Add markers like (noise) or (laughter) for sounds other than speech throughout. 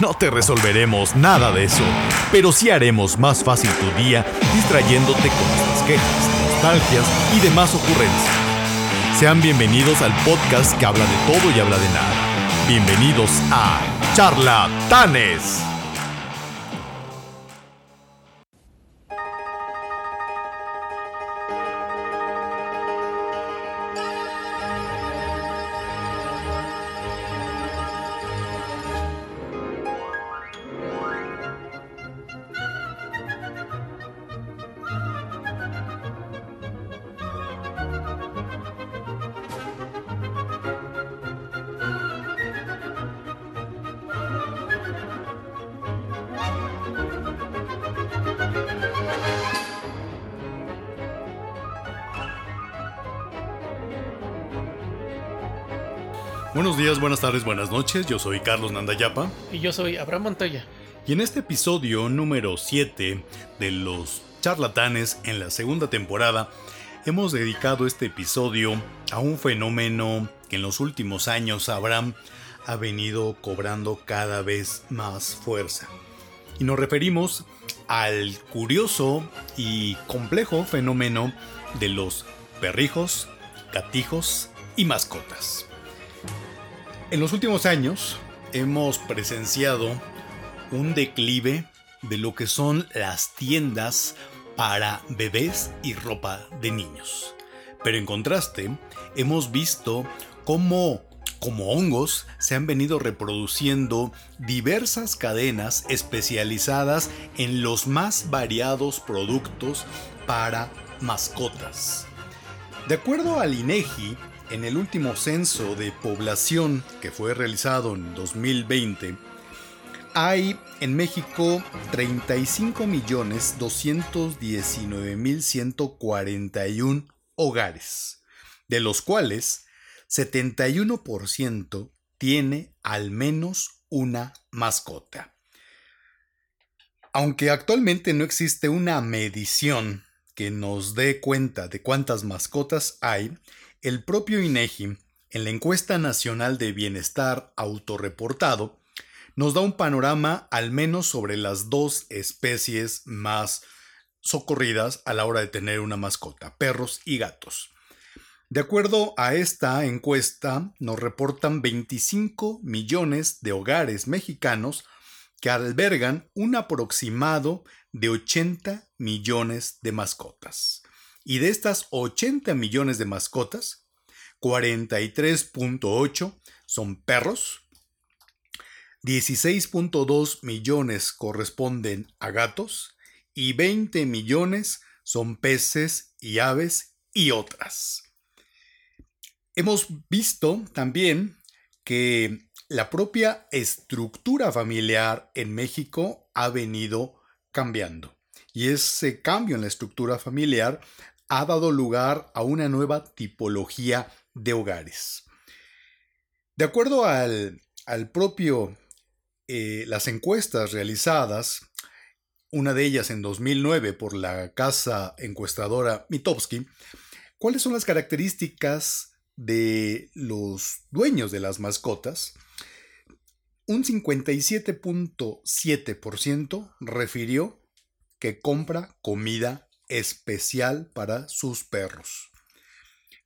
no te resolveremos nada de eso, pero sí haremos más fácil tu día distrayéndote con nuestras quejas, nostalgias y demás ocurrencias. Sean bienvenidos al podcast que habla de todo y habla de nada. Bienvenidos a Charlatanes. Buenas tardes, buenas noches. Yo soy Carlos Nandayapa. Y yo soy Abraham Montoya. Y en este episodio número 7 de Los Charlatanes en la segunda temporada, hemos dedicado este episodio a un fenómeno que en los últimos años Abraham ha venido cobrando cada vez más fuerza. Y nos referimos al curioso y complejo fenómeno de los perrijos, gatijos y mascotas. En los últimos años hemos presenciado un declive de lo que son las tiendas para bebés y ropa de niños. Pero en contraste, hemos visto cómo como hongos se han venido reproduciendo diversas cadenas especializadas en los más variados productos para mascotas. De acuerdo al INEGI, en el último censo de población que fue realizado en 2020, hay en México 35.219.141 hogares, de los cuales 71% tiene al menos una mascota. Aunque actualmente no existe una medición que nos dé cuenta de cuántas mascotas hay, el propio INEGI, en la encuesta nacional de bienestar autorreportado, nos da un panorama al menos sobre las dos especies más socorridas a la hora de tener una mascota, perros y gatos. De acuerdo a esta encuesta, nos reportan 25 millones de hogares mexicanos que albergan un aproximado de 80 millones de mascotas. Y de estas 80 millones de mascotas, 43.8 son perros, 16.2 millones corresponden a gatos y 20 millones son peces y aves y otras. Hemos visto también que la propia estructura familiar en México ha venido cambiando. Y ese cambio en la estructura familiar ha dado lugar a una nueva tipología de hogares. De acuerdo al, propio, eh, las encuestas realizadas, una de ellas en 2009 por la casa encuestadora Mitowski, ¿cuáles son las características de los dueños de las mascotas? Un 57.7% refirió que compra comida especial para sus perros.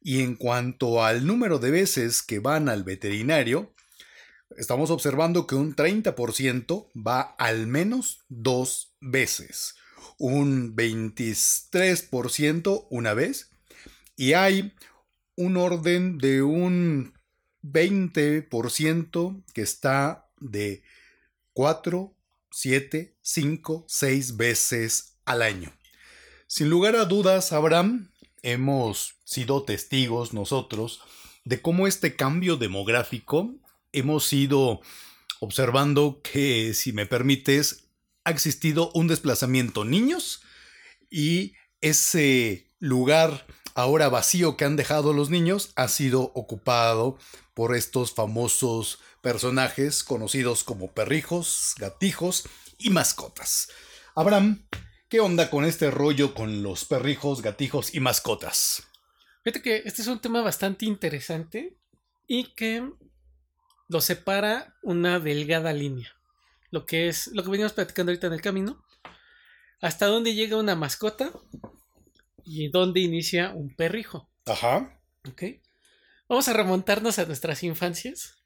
Y en cuanto al número de veces que van al veterinario, estamos observando que un 30% va al menos dos veces, un 23% una vez, y hay un orden de un 20% que está de 4, 7, 5, 6 veces al año. Sin lugar a dudas, Abraham, hemos sido testigos nosotros de cómo este cambio demográfico hemos ido observando que, si me permites, ha existido un desplazamiento niños y ese lugar ahora vacío que han dejado los niños ha sido ocupado por estos famosos personajes conocidos como perrijos, gatijos y mascotas. Abraham, ¿qué onda con este rollo con los perrijos, gatijos y mascotas? Fíjate que este es un tema bastante interesante y que lo separa una delgada línea. Lo que es lo que venimos platicando ahorita en el camino. Hasta dónde llega una mascota y dónde inicia un perrijo. Ajá. Ok. Vamos a remontarnos a nuestras infancias.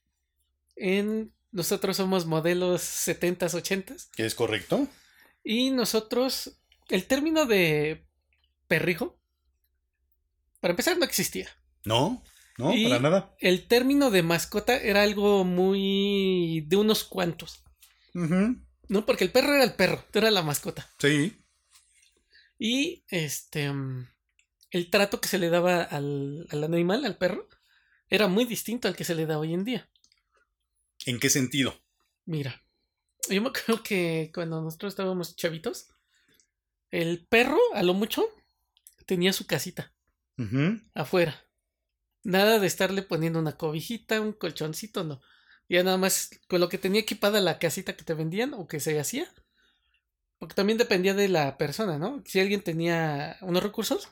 En nosotros somos modelos 70s, 80s. ¿Es correcto? Y nosotros, el término de perrijo, para empezar, no existía. No, no, Y para nada. El término de mascota era algo muy de unos cuantos. ¿No? Porque el perro era el perro, era la mascota. Sí. Y este. mm, El trato que se le daba al, al animal, al perro, era muy distinto al que se le da hoy en día. ¿En qué sentido? Mira, yo me acuerdo que cuando nosotros estábamos chavitos, el perro, a lo mucho, tenía su casita afuera. Nada de estarle poniendo una cobijita, un colchoncito, no. Ya nada más con lo que tenía equipada la casita que te vendían o que se hacía. Porque también dependía de la persona, ¿no? Si alguien tenía unos recursos,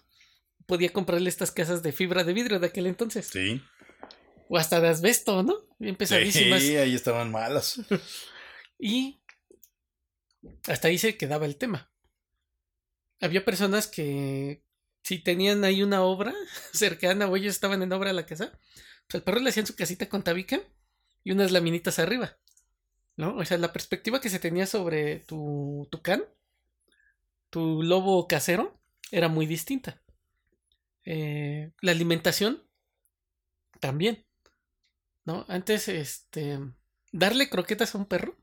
podía comprarle estas casas de fibra de vidrio de aquel entonces. Sí. O hasta de asbesto, ¿no? Bien pesadísimas. Sí, ahí estaban malas. (laughs) Y hasta ahí se quedaba el tema. Había personas que si tenían ahí una obra (laughs) cercana o ellos estaban en obra a la casa, pues al perro le hacían su casita con tabique y unas laminitas arriba. ¿No? O sea, la perspectiva que se tenía sobre tu, tu can, tu lobo casero, era muy distinta. Eh, la alimentación también. ¿No? Antes, este. Darle croquetas a un perro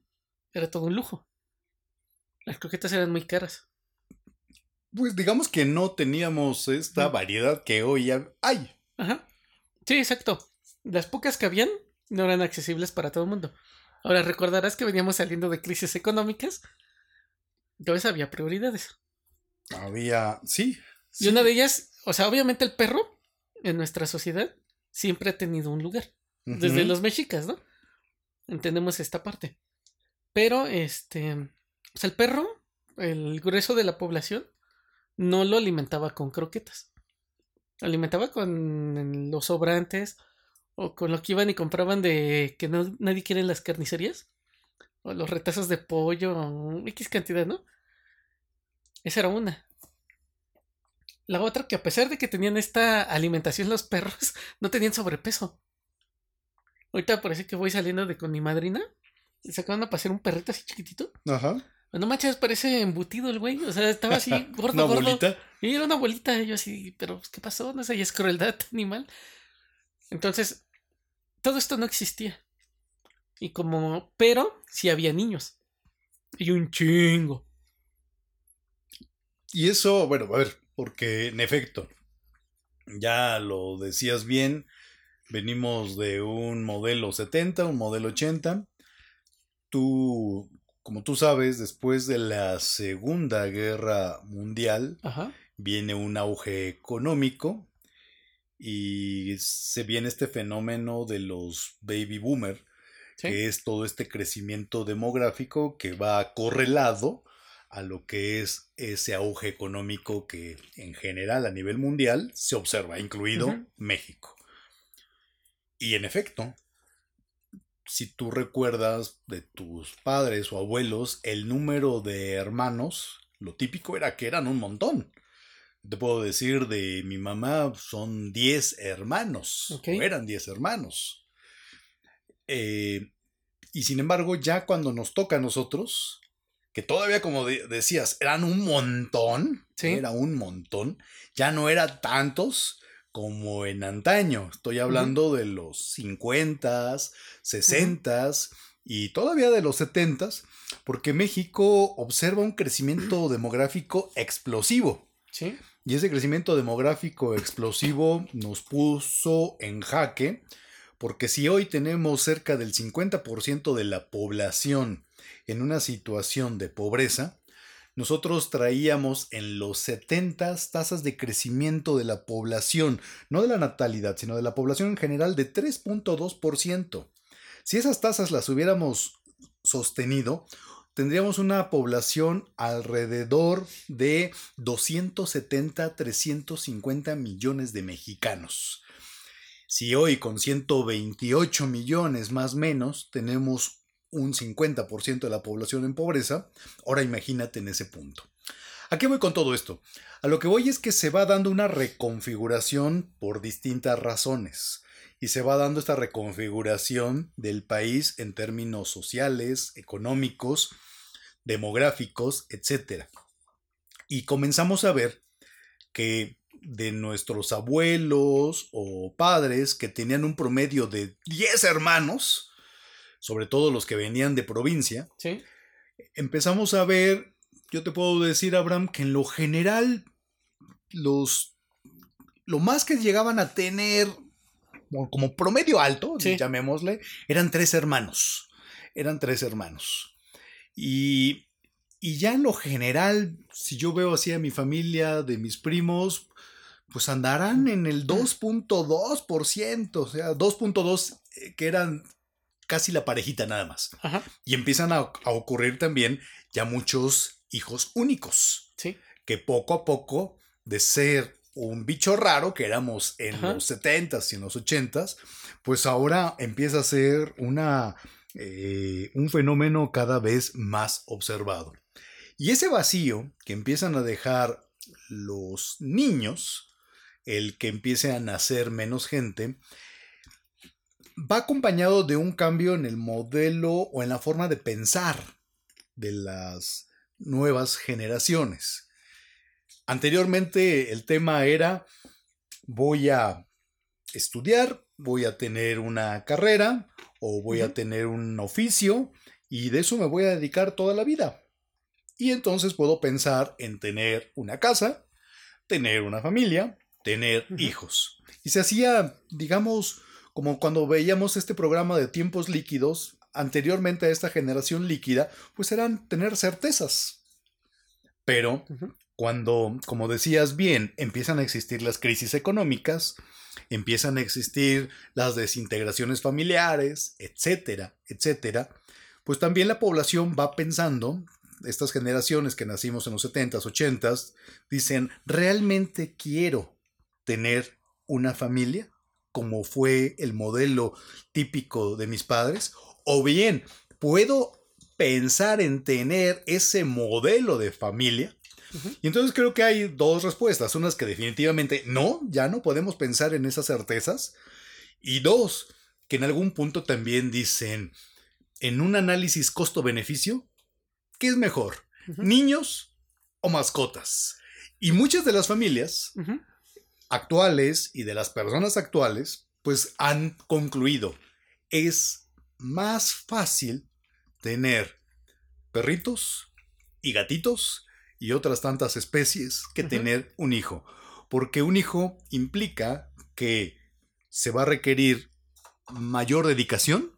era todo un lujo. Las croquetas eran muy caras. Pues digamos que no teníamos esta variedad que hoy ha- hay. Ajá. Sí, exacto. Las pocas que habían no eran accesibles para todo el mundo. Ahora recordarás que veníamos saliendo de crisis económicas. Entonces había prioridades. Había. Sí. Y una de ellas, o sea, obviamente el perro en nuestra sociedad siempre ha tenido un lugar. Desde los mexicas, ¿no? Entendemos esta parte. Pero, este. Sea, el perro, el grueso de la población, no lo alimentaba con croquetas. Lo alimentaba con los sobrantes o con lo que iban y compraban de que no, nadie quiere en las carnicerías. O los retazos de pollo, o X cantidad, ¿no? Esa era una. La otra, que a pesar de que tenían esta alimentación los perros, (laughs) no tenían sobrepeso. Ahorita parece que voy saliendo de con mi madrina. Y se acaban de pasear un perrito así chiquitito. Ajá. No manches, parece embutido el güey. O sea, estaba así (laughs) gordo, Una gordo. bolita. Y era una bolita. Y yo así, pero pues, ¿qué pasó? No sé, y es crueldad (laughs) animal. Entonces, todo esto no existía. Y como, pero sí había niños. Y un chingo. Y eso, bueno, a ver, porque en efecto, ya lo decías bien, venimos de un modelo 70, un modelo 80. Tú, como tú sabes, después de la Segunda Guerra Mundial Ajá. viene un auge económico y se viene este fenómeno de los baby boomer, Sí. que es todo este crecimiento demográfico que va correlado a lo que es ese auge económico que en general a nivel mundial se observa, incluido. México. Y en efecto, si tú recuerdas de tus padres o abuelos, el número de hermanos, lo típico era que eran un montón. Te puedo decir de mi mamá, son 10 hermanos, o eran 10 hermanos. Eh, y sin embargo, ya cuando nos toca a nosotros, que todavía como de- decías, eran un montón, Sí. era un montón, ya no eran tantos como en antaño. Estoy hablando de los 50s, 60s y todavía de los 70s, porque México observa un crecimiento demográfico explosivo. Sí. Y ese crecimiento demográfico explosivo nos puso en jaque Porque si hoy tenemos cerca del 50% de la población en una situación de pobreza, nosotros traíamos en los 70 tasas de crecimiento de la población, no de la natalidad, sino de la población en general de 3.2%. Si esas tasas las hubiéramos sostenido, tendríamos una población alrededor de 270, 350 millones de mexicanos. Si hoy con 128 millones más o menos tenemos un 50% de la población en pobreza, ahora imagínate en ese punto. ¿A qué voy con todo esto? A lo que voy es que se va dando una reconfiguración por distintas razones y se va dando esta reconfiguración del país en términos sociales, económicos, demográficos, etc. Y comenzamos a ver que de nuestros abuelos o padres que tenían un promedio de 10 hermanos, sobre todo los que venían de provincia, empezamos a ver, yo te puedo decir, Abraham, que en lo general, los, lo más que llegaban a tener como promedio alto, llamémosle, eran tres hermanos. Eran tres hermanos. Y, y ya en lo general, si yo veo así a mi familia, de mis primos, pues andarán en el 2.2%, o sea, 2.2 eh, que eran casi la parejita nada más. Y empiezan a, ocurrir también ya muchos hijos únicos. Sí. Que poco a poco, de ser un bicho raro que éramos en los 70s y en los 80s, pues ahora empieza a ser una, eh, un fenómeno cada vez más observado. Y ese vacío que empiezan a dejar los niños, el que empiece a nacer menos gente, va acompañado de un cambio en el modelo o en la forma de pensar de las nuevas generaciones. Anteriormente el tema era voy a estudiar, voy a tener una carrera o voy a tener un oficio y de eso me voy a dedicar toda la vida. Y entonces puedo pensar en tener una casa, tener una familia, tener hijos. Y se hacía, digamos, como cuando veíamos este programa de tiempos líquidos, anteriormente a esta generación líquida, pues eran tener certezas. Pero cuando, como decías bien, empiezan a existir las crisis económicas, empiezan a existir las desintegraciones familiares, etcétera, etcétera, pues también la población va pensando, estas generaciones que nacimos en los 70s, 80s, dicen, ¿realmente quiero tener una familia? Como fue el modelo típico de mis padres, o bien puedo pensar en tener ese modelo de familia. Y entonces creo que hay dos respuestas. Unas que definitivamente no, ya no podemos pensar en esas certezas. Y dos, que en algún punto también dicen, en un análisis costo-beneficio, ¿qué es mejor? ¿Niños o mascotas? Y muchas de las familias actuales y de las personas actuales, pues han concluido, es más fácil tener perritos y gatitos y otras tantas especies que tener un hijo, porque un hijo implica que se va a requerir mayor dedicación.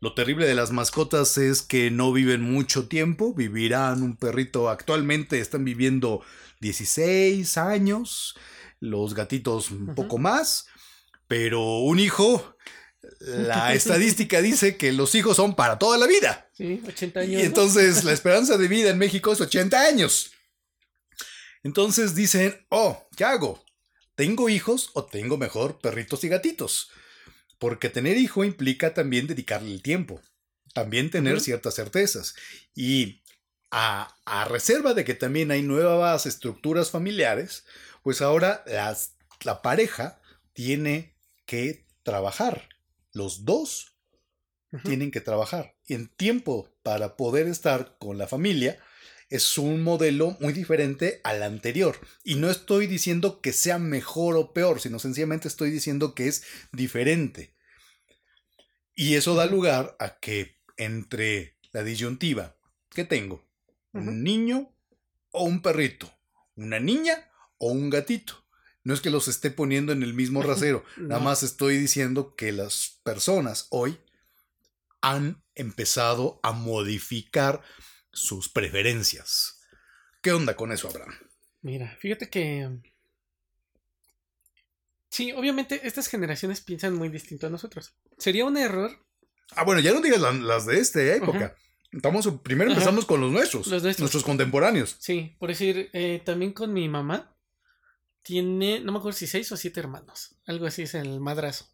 Lo terrible de las mascotas es que no viven mucho tiempo, vivirán un perrito actualmente, están viviendo 16 años, los gatitos un poco más, pero un hijo, la (laughs) estadística dice que los hijos son para toda la vida. Sí, 80 años. Y entonces la (laughs) esperanza de vida en México es 80 años. Entonces dicen, oh, ¿qué hago? ¿Tengo hijos o tengo mejor perritos y gatitos? Porque tener hijo implica también dedicarle el tiempo, también tener ciertas certezas. Y a, a, reserva de que también hay nuevas estructuras familiares, pues ahora la pareja tiene que trabajar. Los dos tienen que trabajar. Y en tiempo para poder estar con la familia es un modelo muy diferente al anterior. Y no estoy diciendo que sea mejor o peor, sino sencillamente estoy diciendo que es diferente. Y eso da lugar a que entre la disyuntiva que tengo, un niño o un perrito, una niña o un gatito. No es que los esté poniendo en el mismo (laughs) rasero, nada más estoy diciendo que las personas hoy han empezado a modificar sus preferencias. ¿Qué onda con eso, Abraham? Mira, fíjate que. Sí, obviamente estas generaciones piensan muy distinto a nosotros. Sería un error Ah, bueno, ya no digas la- las de esta época. Estamos, primero Ajá. empezamos con los nuestros, Los nuestros. nuestros contemporáneos. Sí, por decir, eh, también con mi mamá. Tiene, no me acuerdo si seis o siete hermanos. Algo así es el madrazo.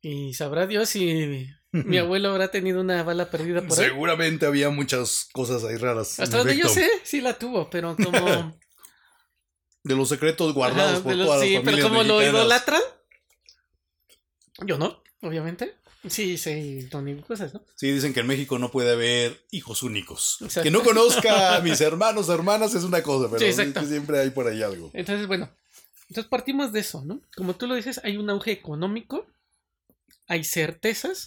Y sabrá Dios si mi (laughs) abuelo habrá tenido una bala perdida por ahí. Seguramente había muchas cosas ahí raras. Hasta donde yo sé, sí la tuvo, pero como. (laughs) De los secretos guardados Ajá, por los- todas sí, las pero familias como lo mexicanas. idolatran. Yo no, obviamente. Sí, sí, cosas, ¿no? Sí, dicen que en México no puede haber hijos únicos. Exacto. Que no conozca a mis hermanos o hermanas es una cosa, pero Sí, que siempre hay por ahí algo. Entonces, bueno, entonces partimos de eso, ¿no? Como tú lo dices, hay un auge económico, hay certezas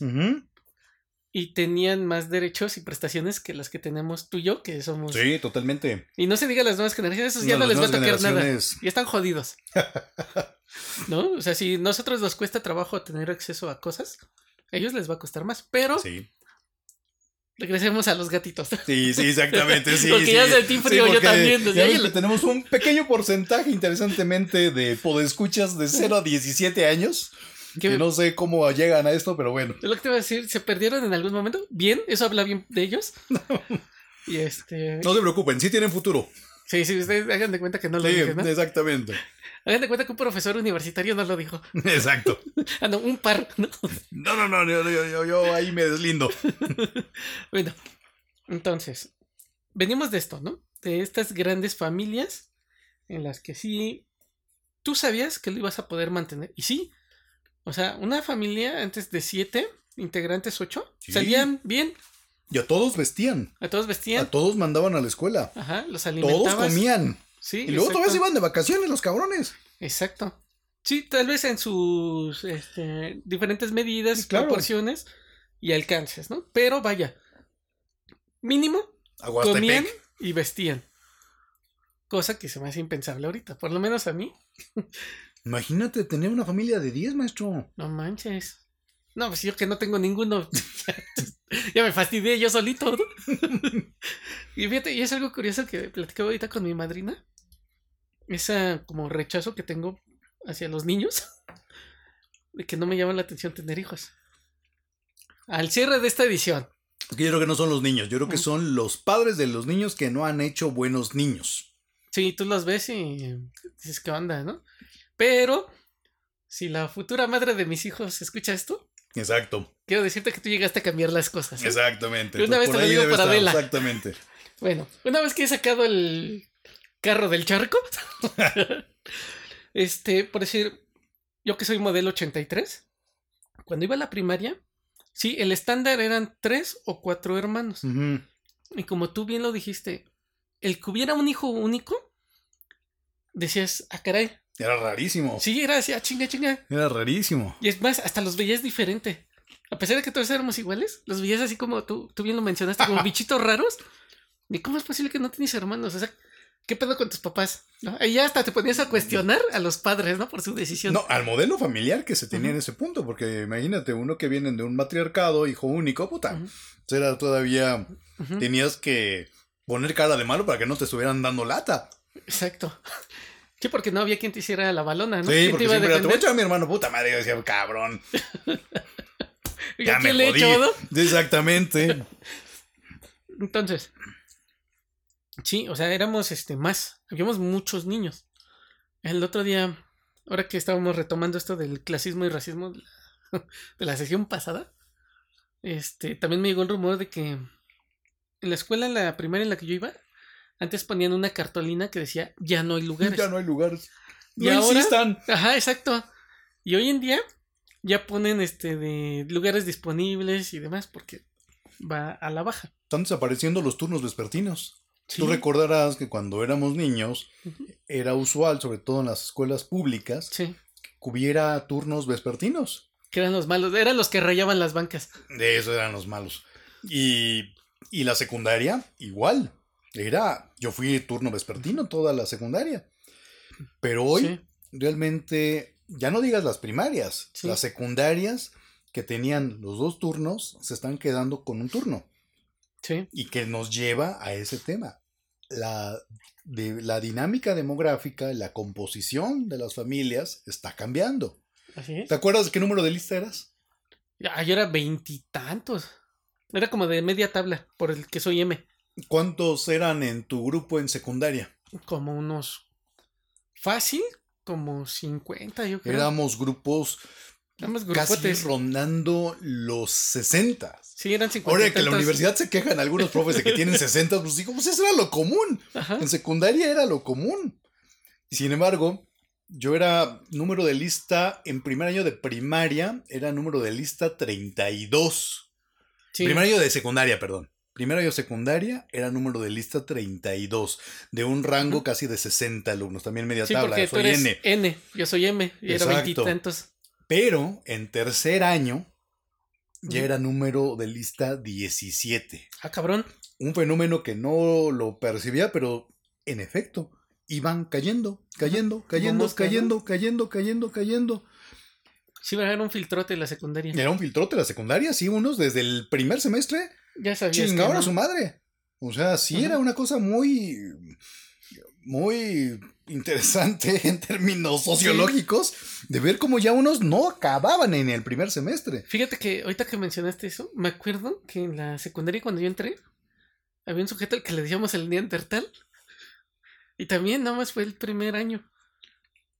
y tenían más derechos y prestaciones que las que tenemos tú y yo, que somos... Sí, totalmente. Y no se diga las nuevas generaciones, esos ya No, les va a tocar nada. Ya están jodidos. (laughs) ¿No? O sea, si nosotros nos cuesta trabajo tener acceso a cosas, a ellos les va a costar más. Pero Sí, regresemos a los gatitos. sí, sí, (laughs) exactamente. Sí, Porque sí. ya sentí frío, yo porque también, desde ahí tenemos un pequeño porcentaje, interesantemente, de podescuchas de 0 a 17 años. Que- Que no sé cómo llegan a esto, pero bueno. Es lo que te iba a decir, ¿se perdieron en algún momento? Bien, eso habla bien de ellos. (laughs) Y este... No se preocupen, sí tienen futuro. Sí, sí, ustedes hagan de cuenta que no lo Sí, dije, ¿no? exactamente. Hagan de cuenta que un profesor universitario no lo dijo. (laughs) Exacto. (laughs) Ah, no, un par, ¿no? No, no, no, yo, yo- yo- yo ahí me deslindo. (laughs) Bueno, entonces, venimos de esto, ¿no? De estas grandes familias en las que sí, tú sabías que lo ibas a poder mantener. Y sí, o sea, una familia antes de siete integrantes, ocho, Sí. salían bien, Y a todos vestían. a todos vestían, A todos mandaban a la escuela. ajá, los Todos alimentabas. comían. Sí, Y luego todavía se iban de vacaciones los cabrones. Exacto. Sí, tal vez en sus este, diferentes medidas, Sí, claro. proporciones y alcances, ¿no? Pero vaya, mínimo comían y vestían. Cosa que se me hace impensable ahorita, por lo menos a mí. (laughs) Imagínate tener una familia de 10, maestro. No manches. No, pues yo que no tengo ninguno. (laughs) ya me fastidié yo solito, ¿no? (laughs) y fíjate, y es algo curioso que platicaba ahorita con mi madrina. Esa como rechazo que tengo hacia los niños. De que no me llama la atención tener hijos. Al cierre de esta edición. Yo creo que no son los niños, yo creo que son los padres de los niños que no han hecho buenos niños. Sí, tú los ves y dices, ¿qué onda, no? Pero, si la futura madre de mis hijos escucha esto, Exacto, quiero decirte que tú llegaste a cambiar las cosas. ¿eh? exactamente. Una Entonces, vez te lo digo estar, Adela. Exactamente. (laughs) Bueno, una vez que he sacado el carro del charco, (laughs) este, por decir, yo que soy modelo 83, cuando iba a la primaria, sí, el estándar eran tres o cuatro hermanos. Y como tú bien lo dijiste, el que hubiera un hijo único, decías, ah, caray, Era rarísimo. sí, era así, ah, chinga, chinga. Era rarísimo. Y es más, hasta los veías diferente. A pesar de que todos éramos iguales, los veías así como tú, tú bien lo mencionaste, como (laughs) bichitos raros. ¿Y cómo es posible que no tienes hermanos? O sea, ¿qué pedo con tus papás? ¿No? Ahí ya hasta te ponías a cuestionar a los padres, ¿no? Por su decisión. No, al modelo familiar que se tenía en ese punto, porque imagínate, uno que vienen de un matriarcado, hijo único, puta, Ujú, pues era todavía, tenías que poner cara de malo para que no te estuvieran dando lata. Exacto. Sí, porque no había quien te hiciera la balona, ¿no? Sí, ¿Quién porque te iba a siempre era, te voy a defender? echar a mi hermano, puta madre, yo decía, cabrón, (laughs) ¿Y ya me quién le jodí. echo, no? (laughs) Exactamente. Entonces, sí, o sea, éramos este más, habíamos muchos niños. El otro día, ahora que estábamos retomando esto del clasismo y racismo de la, (laughs) sesión pasada, este, también me llegó el rumor de que en la escuela, en la primaria en la que yo iba, antes ponían una cartolina que decía ya no hay lugares. ya no hay lugares. Y No ahora- insistan. Ajá, exacto. Y hoy en día ya ponen este de lugares disponibles y demás porque va a la baja. Están desapareciendo los turnos vespertinos. Sí. Tú recordarás que cuando éramos niños era usual, sobre todo en las escuelas públicas, Sí. que hubiera turnos vespertinos. Que eran los malos, eran los que rayaban las bancas. De eso eran los malos. Y, y la secundaria, igual. Era, yo fui turno vespertino toda la secundaria. Pero hoy Sí. realmente, ya no digas las primarias, Sí. las secundarias que tenían los dos turnos se están quedando con un turno. Sí. y que nos lleva a ese tema. La, de, la dinámica demográfica, la composición de las familias está cambiando. Así es. ¿Te acuerdas de qué número de lista eras? Ya, yo era veintitantos. Era como de media tabla, por el que soy M. ¿Cuántos eran en tu grupo en secundaria? Como unos. Fácil, como 50, yo creo. Éramos grupos Éramos casi rondando los 60. Sí, eran 50. Ahora que en la universidad se quejan algunos profes de que tienen (laughs) 60, pues digo, pues eso era lo común. Ajá. En secundaria era lo común. Sin embargo, yo era número de lista en primer año de primaria, era número de lista 32. Sí. Primer año de secundaria, perdón. Primer año de secundaria era número de lista 32, de un rango casi de 60 alumnos, también media Sí, tabla, porque tú soy eres N. N. Yo soy M. Y era Exacto. veintitantos. Pero en tercer año ya era número de lista 17. Ah, cabrón. un fenómeno que no lo percibía, pero en efecto, iban cayendo, cayendo, cayendo, cayendo, cayendo, cayendo, cayendo. Sí, era un filtrote la secundaria. Era un filtrote la secundaria, sí, unos desde el primer semestre Ya sabías que chingaban a su madre. O sea, sí era una cosa muy, muy interesante (laughs) en términos sociológicos de ver cómo ya unos no acababan en el primer semestre. Fíjate que ahorita que mencionaste eso, me acuerdo que en la secundaria cuando yo entré, había un sujeto al que le decíamos el Neandertal. Y también nada más fue el primer año.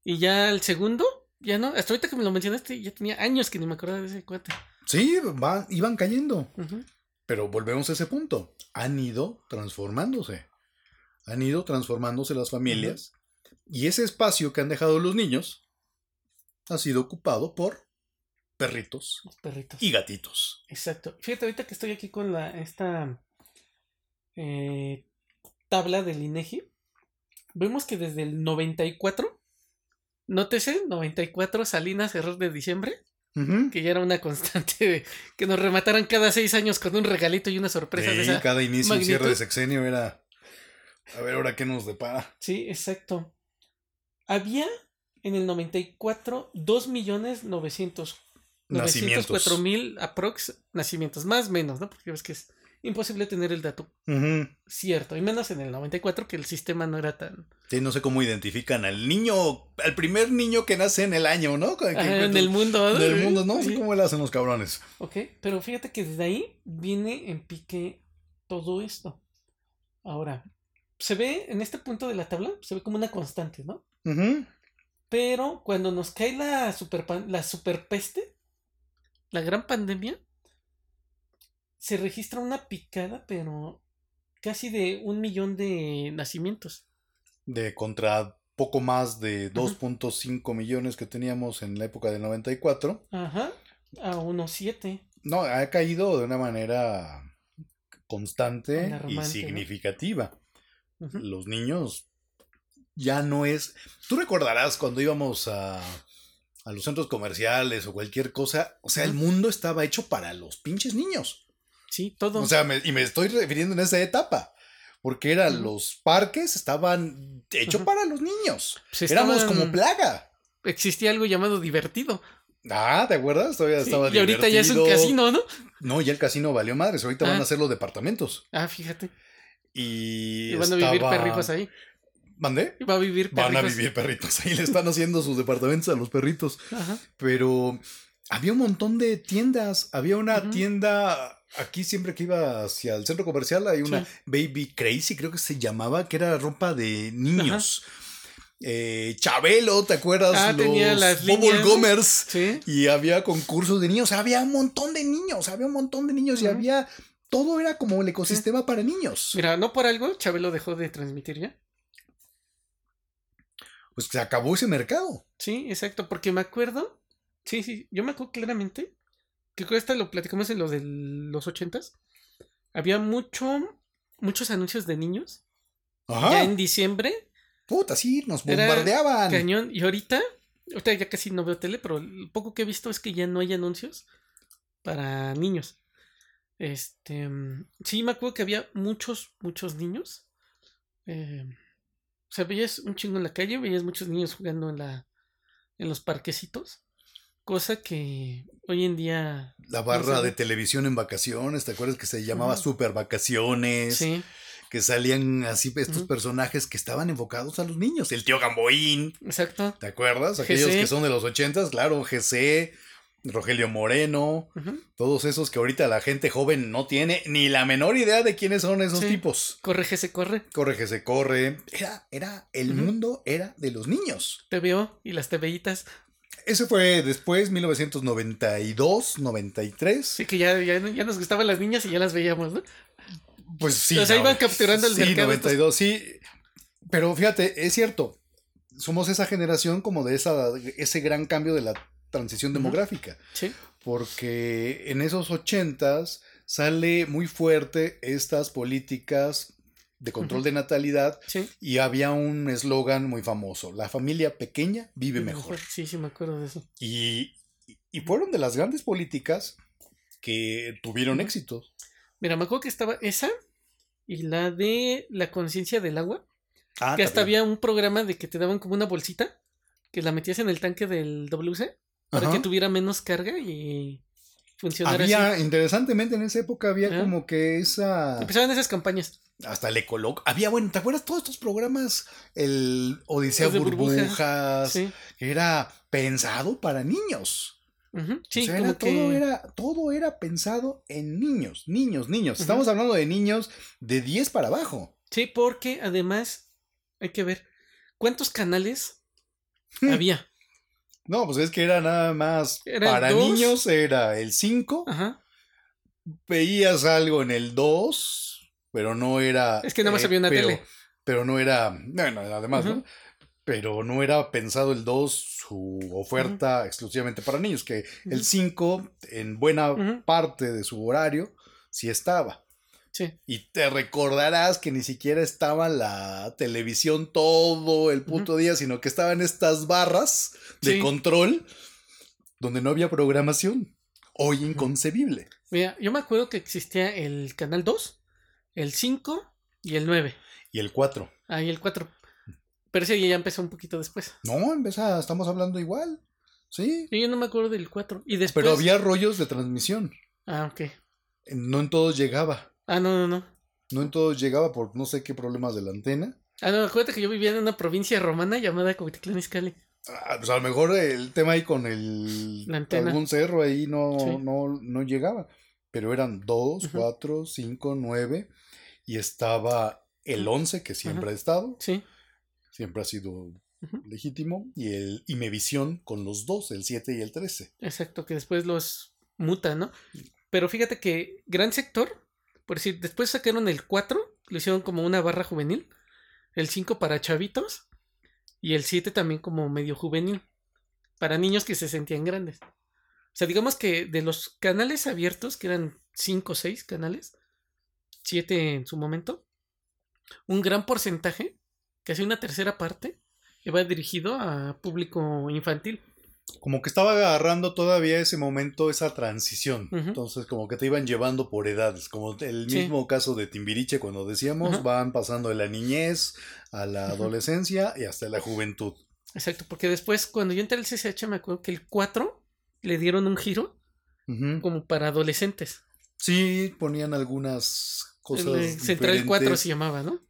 Y ya el segundo, ya no. Hasta ahorita que me lo mencionaste, ya tenía años que ni me acordaba de ese cuate. Sí, va- iban cayendo. Ujú. Pero volvemos a ese punto. Han ido transformándose. Han ido transformándose las familias. Y ese espacio que han dejado los niños ha sido ocupado por perritos perritos. y gatitos. Exacto. Fíjate, ahorita que estoy aquí con la esta eh, tabla del INEGI, vemos que desde el 94, nótese, 94 Salinas, error de diciembre, Que ya era una constante de (laughs) que nos remataran cada seis años con un regalito y una sorpresa de Sí, esa. cada inicio y cierre de sexenio era. A ver ahora qué nos depara. Sí, exacto. Había en el 94 2 millones 900 Nacimientos. 904 mil aprox nacimientos, más o menos, ¿no? Porque ves que es imposible tener el dato cierto, y menos en el 94 que el sistema no era tan... Sí, no sé cómo identifican al niño, al primer niño que nace en el año, ¿no? Que- que- Ajá, en el mundo. ¿no? del mundo, no sé Sí. cómo le hacen los cabrones. Ok, pero fíjate que desde ahí viene en pique todo esto. Ahora, se ve en este punto de la tabla, se ve como una constante, ¿no? Pero cuando nos cae la super, la superpeste, la gran pandemia, se registra una picada, pero casi de un millón de nacimientos. de contra poco más de 2.5 millones que teníamos en la época del 94. Ajá, a unos siete. No, ha caído de una manera constante y significativa. Los niños ya no es... Tú recordarás cuando íbamos a, a los centros comerciales o cualquier cosa, o sea, el mundo estaba hecho para los pinches niños. Sí, todo. O sea, me- y me estoy refiriendo en esa etapa. Porque eran los parques, estaban hechos para los niños. Éramos estaban- como plaga. Existía algo llamado divertido. Ah, ¿te acuerdas? Todavía Sí, estaba y ahorita ya es un casino, ¿no? No, ya el casino valió madres. Ahorita van Ah. a hacer los departamentos. Ah, fíjate. Y, Y van a vivir perrijos ahí. ¿Mandé? Y va a vivir perrijos. Van a vivir perritos. Ahí le están haciendo sus departamentos a los perritos. Ajá. Pero había un montón de tiendas. Había una tienda aquí siempre que iba hacia el centro comercial. Hay una Sí. Baby Crazy, creo que se llamaba, que era ropa de niños. Eh, Chabelo, ¿te acuerdas? Ah, tenía las Bubble. Gummers. Sí. Y había concursos de niños, había un montón de niños, había un montón de niños y había, todo era como el ecosistema para niños. Mira, no por algo, Chabelo dejó de transmitir ya. Pues se acabó ese mercado. Sí, exacto, porque me acuerdo. Sí, sí, yo me acuerdo claramente. Que creo que esta lo platicamos en lo de los ochentas. Había mucho, muchos anuncios de niños. Ajá. Ya en diciembre, Puta, sí, nos bombardeaban. cañón. Y ahorita, ahorita ya casi no veo tele, pero lo poco que he visto es que ya no hay anuncios para niños. Este, sí, me acuerdo que había muchos, muchos niños. Eh, sea, veías un chingo en la calle, veías muchos niños jugando en la en los parquecitos. Cosa que hoy en día. La barra de televisión en vacaciones, ¿te acuerdas que se llamaba Super Vacaciones? Sí. Que salían así estos personajes que estaban enfocados a los niños. El tío Gamboín. Exacto. ¿Te acuerdas? Aquellos que son de los ochentas, claro, GC, Rogelio Moreno, todos esos que ahorita la gente joven no tiene ni la menor idea de quiénes son esos tipos. Corre, se corre. Corre, se corre. Era, era, el mundo era de los niños. TVO y las TVitas. Ese fue después, 1992, 93. Sí, que ya, ya, nos gustaban las niñas y ya las veíamos, ¿no? Pues sí. O sea, iban capturando el sí, mercado. 92, sí. Pero fíjate, es cierto. Somos esa generación como de esa, ese gran cambio de la transición demográfica. Sí. Porque en esos ochentas sale muy fuerte estas políticas de control de natalidad y había un eslogan muy famoso, la familia pequeña vive mejor. Sí, sí, me acuerdo de eso. Y, y fueron de las grandes políticas que tuvieron éxito. Mira, me acuerdo que estaba esa y la de la conciencia del agua. Ah, que hasta había un programa de que te daban como una bolsita que la metías en el tanque del WC para que tuviera menos carga y había, interesantemente en esa época había como que esa... Empezaban esas campañas. Hasta el Ecoloc. Había, bueno, ¿te acuerdas todos estos programas? El Odisea Burbujas, que era pensado para niños. Sí, todo, era, todo era pensado en niños, niños, niños. Estamos hablando de niños de 10 para abajo. Sí, porque además hay que ver cuántos canales hmm. había. No, pues es que era nada más. para niños era el 5. Ajá. Veías algo en el 2, pero no era. Es que nada más había una pero, tele. Pero no era. Bueno, además, ¿no? Pero no era pensado el 2 su oferta exclusivamente para niños, que el 5, en buena parte de su horario, sí estaba. Y te recordarás que ni siquiera estaba la televisión todo el puto día, sino que estaban estas barras de control donde no había programación. Hoy inconcebible. Mira, yo me acuerdo que existía el canal 2, el 5 y el 9. Y el 4. Ah, y el 4. Pero ese ya empezó un poquito después. No, empezó, estamos hablando igual. Sí. Yo no me acuerdo del 4. Y después... Pero había rollos de transmisión. Ah, ok. No en todos llegaba. Ah, no, no, no. No en todos llegaba por no sé qué problemas de la antena. Ah, no, acuérdate que yo vivía en una provincia romana llamada Coquitlán Izcalli. Ah, pues a lo mejor el tema ahí con el la antena. algún cerro ahí no, no, no llegaba. Pero eran dos, cuatro, cinco, nueve. Y estaba el once, que siempre ha estado. Sí. Siempre ha sido legítimo. Y el Imevisión con los dos, el 7 y el 13. Exacto, que después los muta, ¿no? Pero fíjate que gran sector por decir, después sacaron el 4, lo hicieron como una barra juvenil. El 5 para chavitos. Y el 7 también como medio juvenil. Para niños que se sentían grandes. O sea, digamos que de los canales abiertos, que eran 5 o 6 canales, 7 en su momento, un gran porcentaje, casi una tercera parte, iba dirigido a público infantil como que estaba agarrando todavía ese momento, esa transición. Entonces, como que te iban llevando por edades. Como el mismo caso de Timbiriche, cuando decíamos, van pasando de la niñez a la adolescencia y hasta la juventud. Exacto, porque después, cuando yo entré al CCH, me acuerdo que el 4 le dieron un giro como para adolescentes. Sí, ponían algunas cosas. Central 4 se llamaba, ¿no?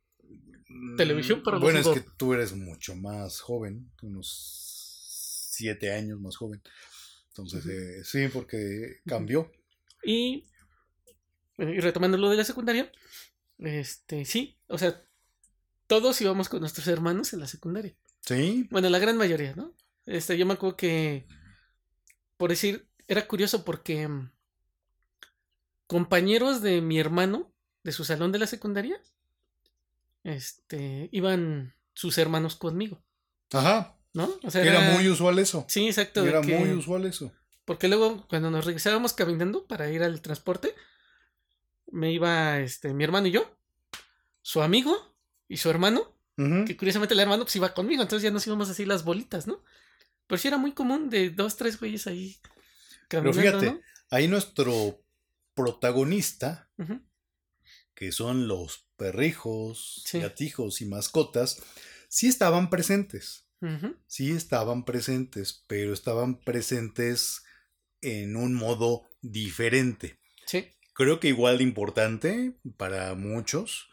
Mm, Televisión para Bueno, es que tú eres mucho más joven, unos siete años más joven. Entonces, eh, sí, porque cambió. Y, y retomando lo de la secundaria, este, sí, o sea, todos íbamos con nuestros hermanos en la secundaria. Sí. Bueno, la gran mayoría, ¿no? Este, yo me acuerdo que, por decir, era curioso porque mm, compañeros de mi hermano, de su salón de la secundaria, este, iban sus hermanos conmigo. Ajá. ¿No? O sea, era, muy usual eso. Sí, exacto. Era muy usual eso. Porque luego, cuando nos regresábamos caminando para ir al transporte, me iba este, mi hermano y yo, su amigo y su hermano, que curiosamente el hermano pues iba conmigo, entonces ya nos íbamos así las bolitas, ¿no? Pero sí era muy común de dos, tres güeyes ahí caminando. Pero fíjate, ahí nuestro protagonista, que son los perrijos, gatijos y mascotas, sí estaban presentes. Sí estaban presentes, pero estaban presentes en un modo diferente. Sí. Creo que igual de importante para muchos,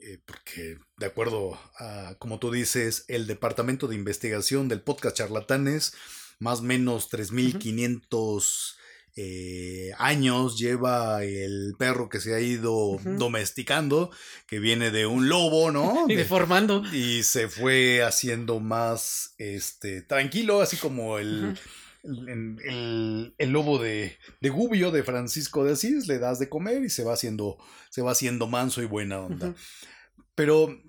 eh, porque de acuerdo a, como tú dices, el departamento de investigación del podcast Charlatanes, más o menos 3.500 eh, años lleva el perro que se ha ido domesticando, que viene de un lobo, ¿no? (laughs) Y deformando. y se fue haciendo más este tranquilo, así como el, el, el- el lobo de, de Gubbio de Francisco de Asís, le das de comer y se va haciendo, se va haciendo manso y buena onda. Pero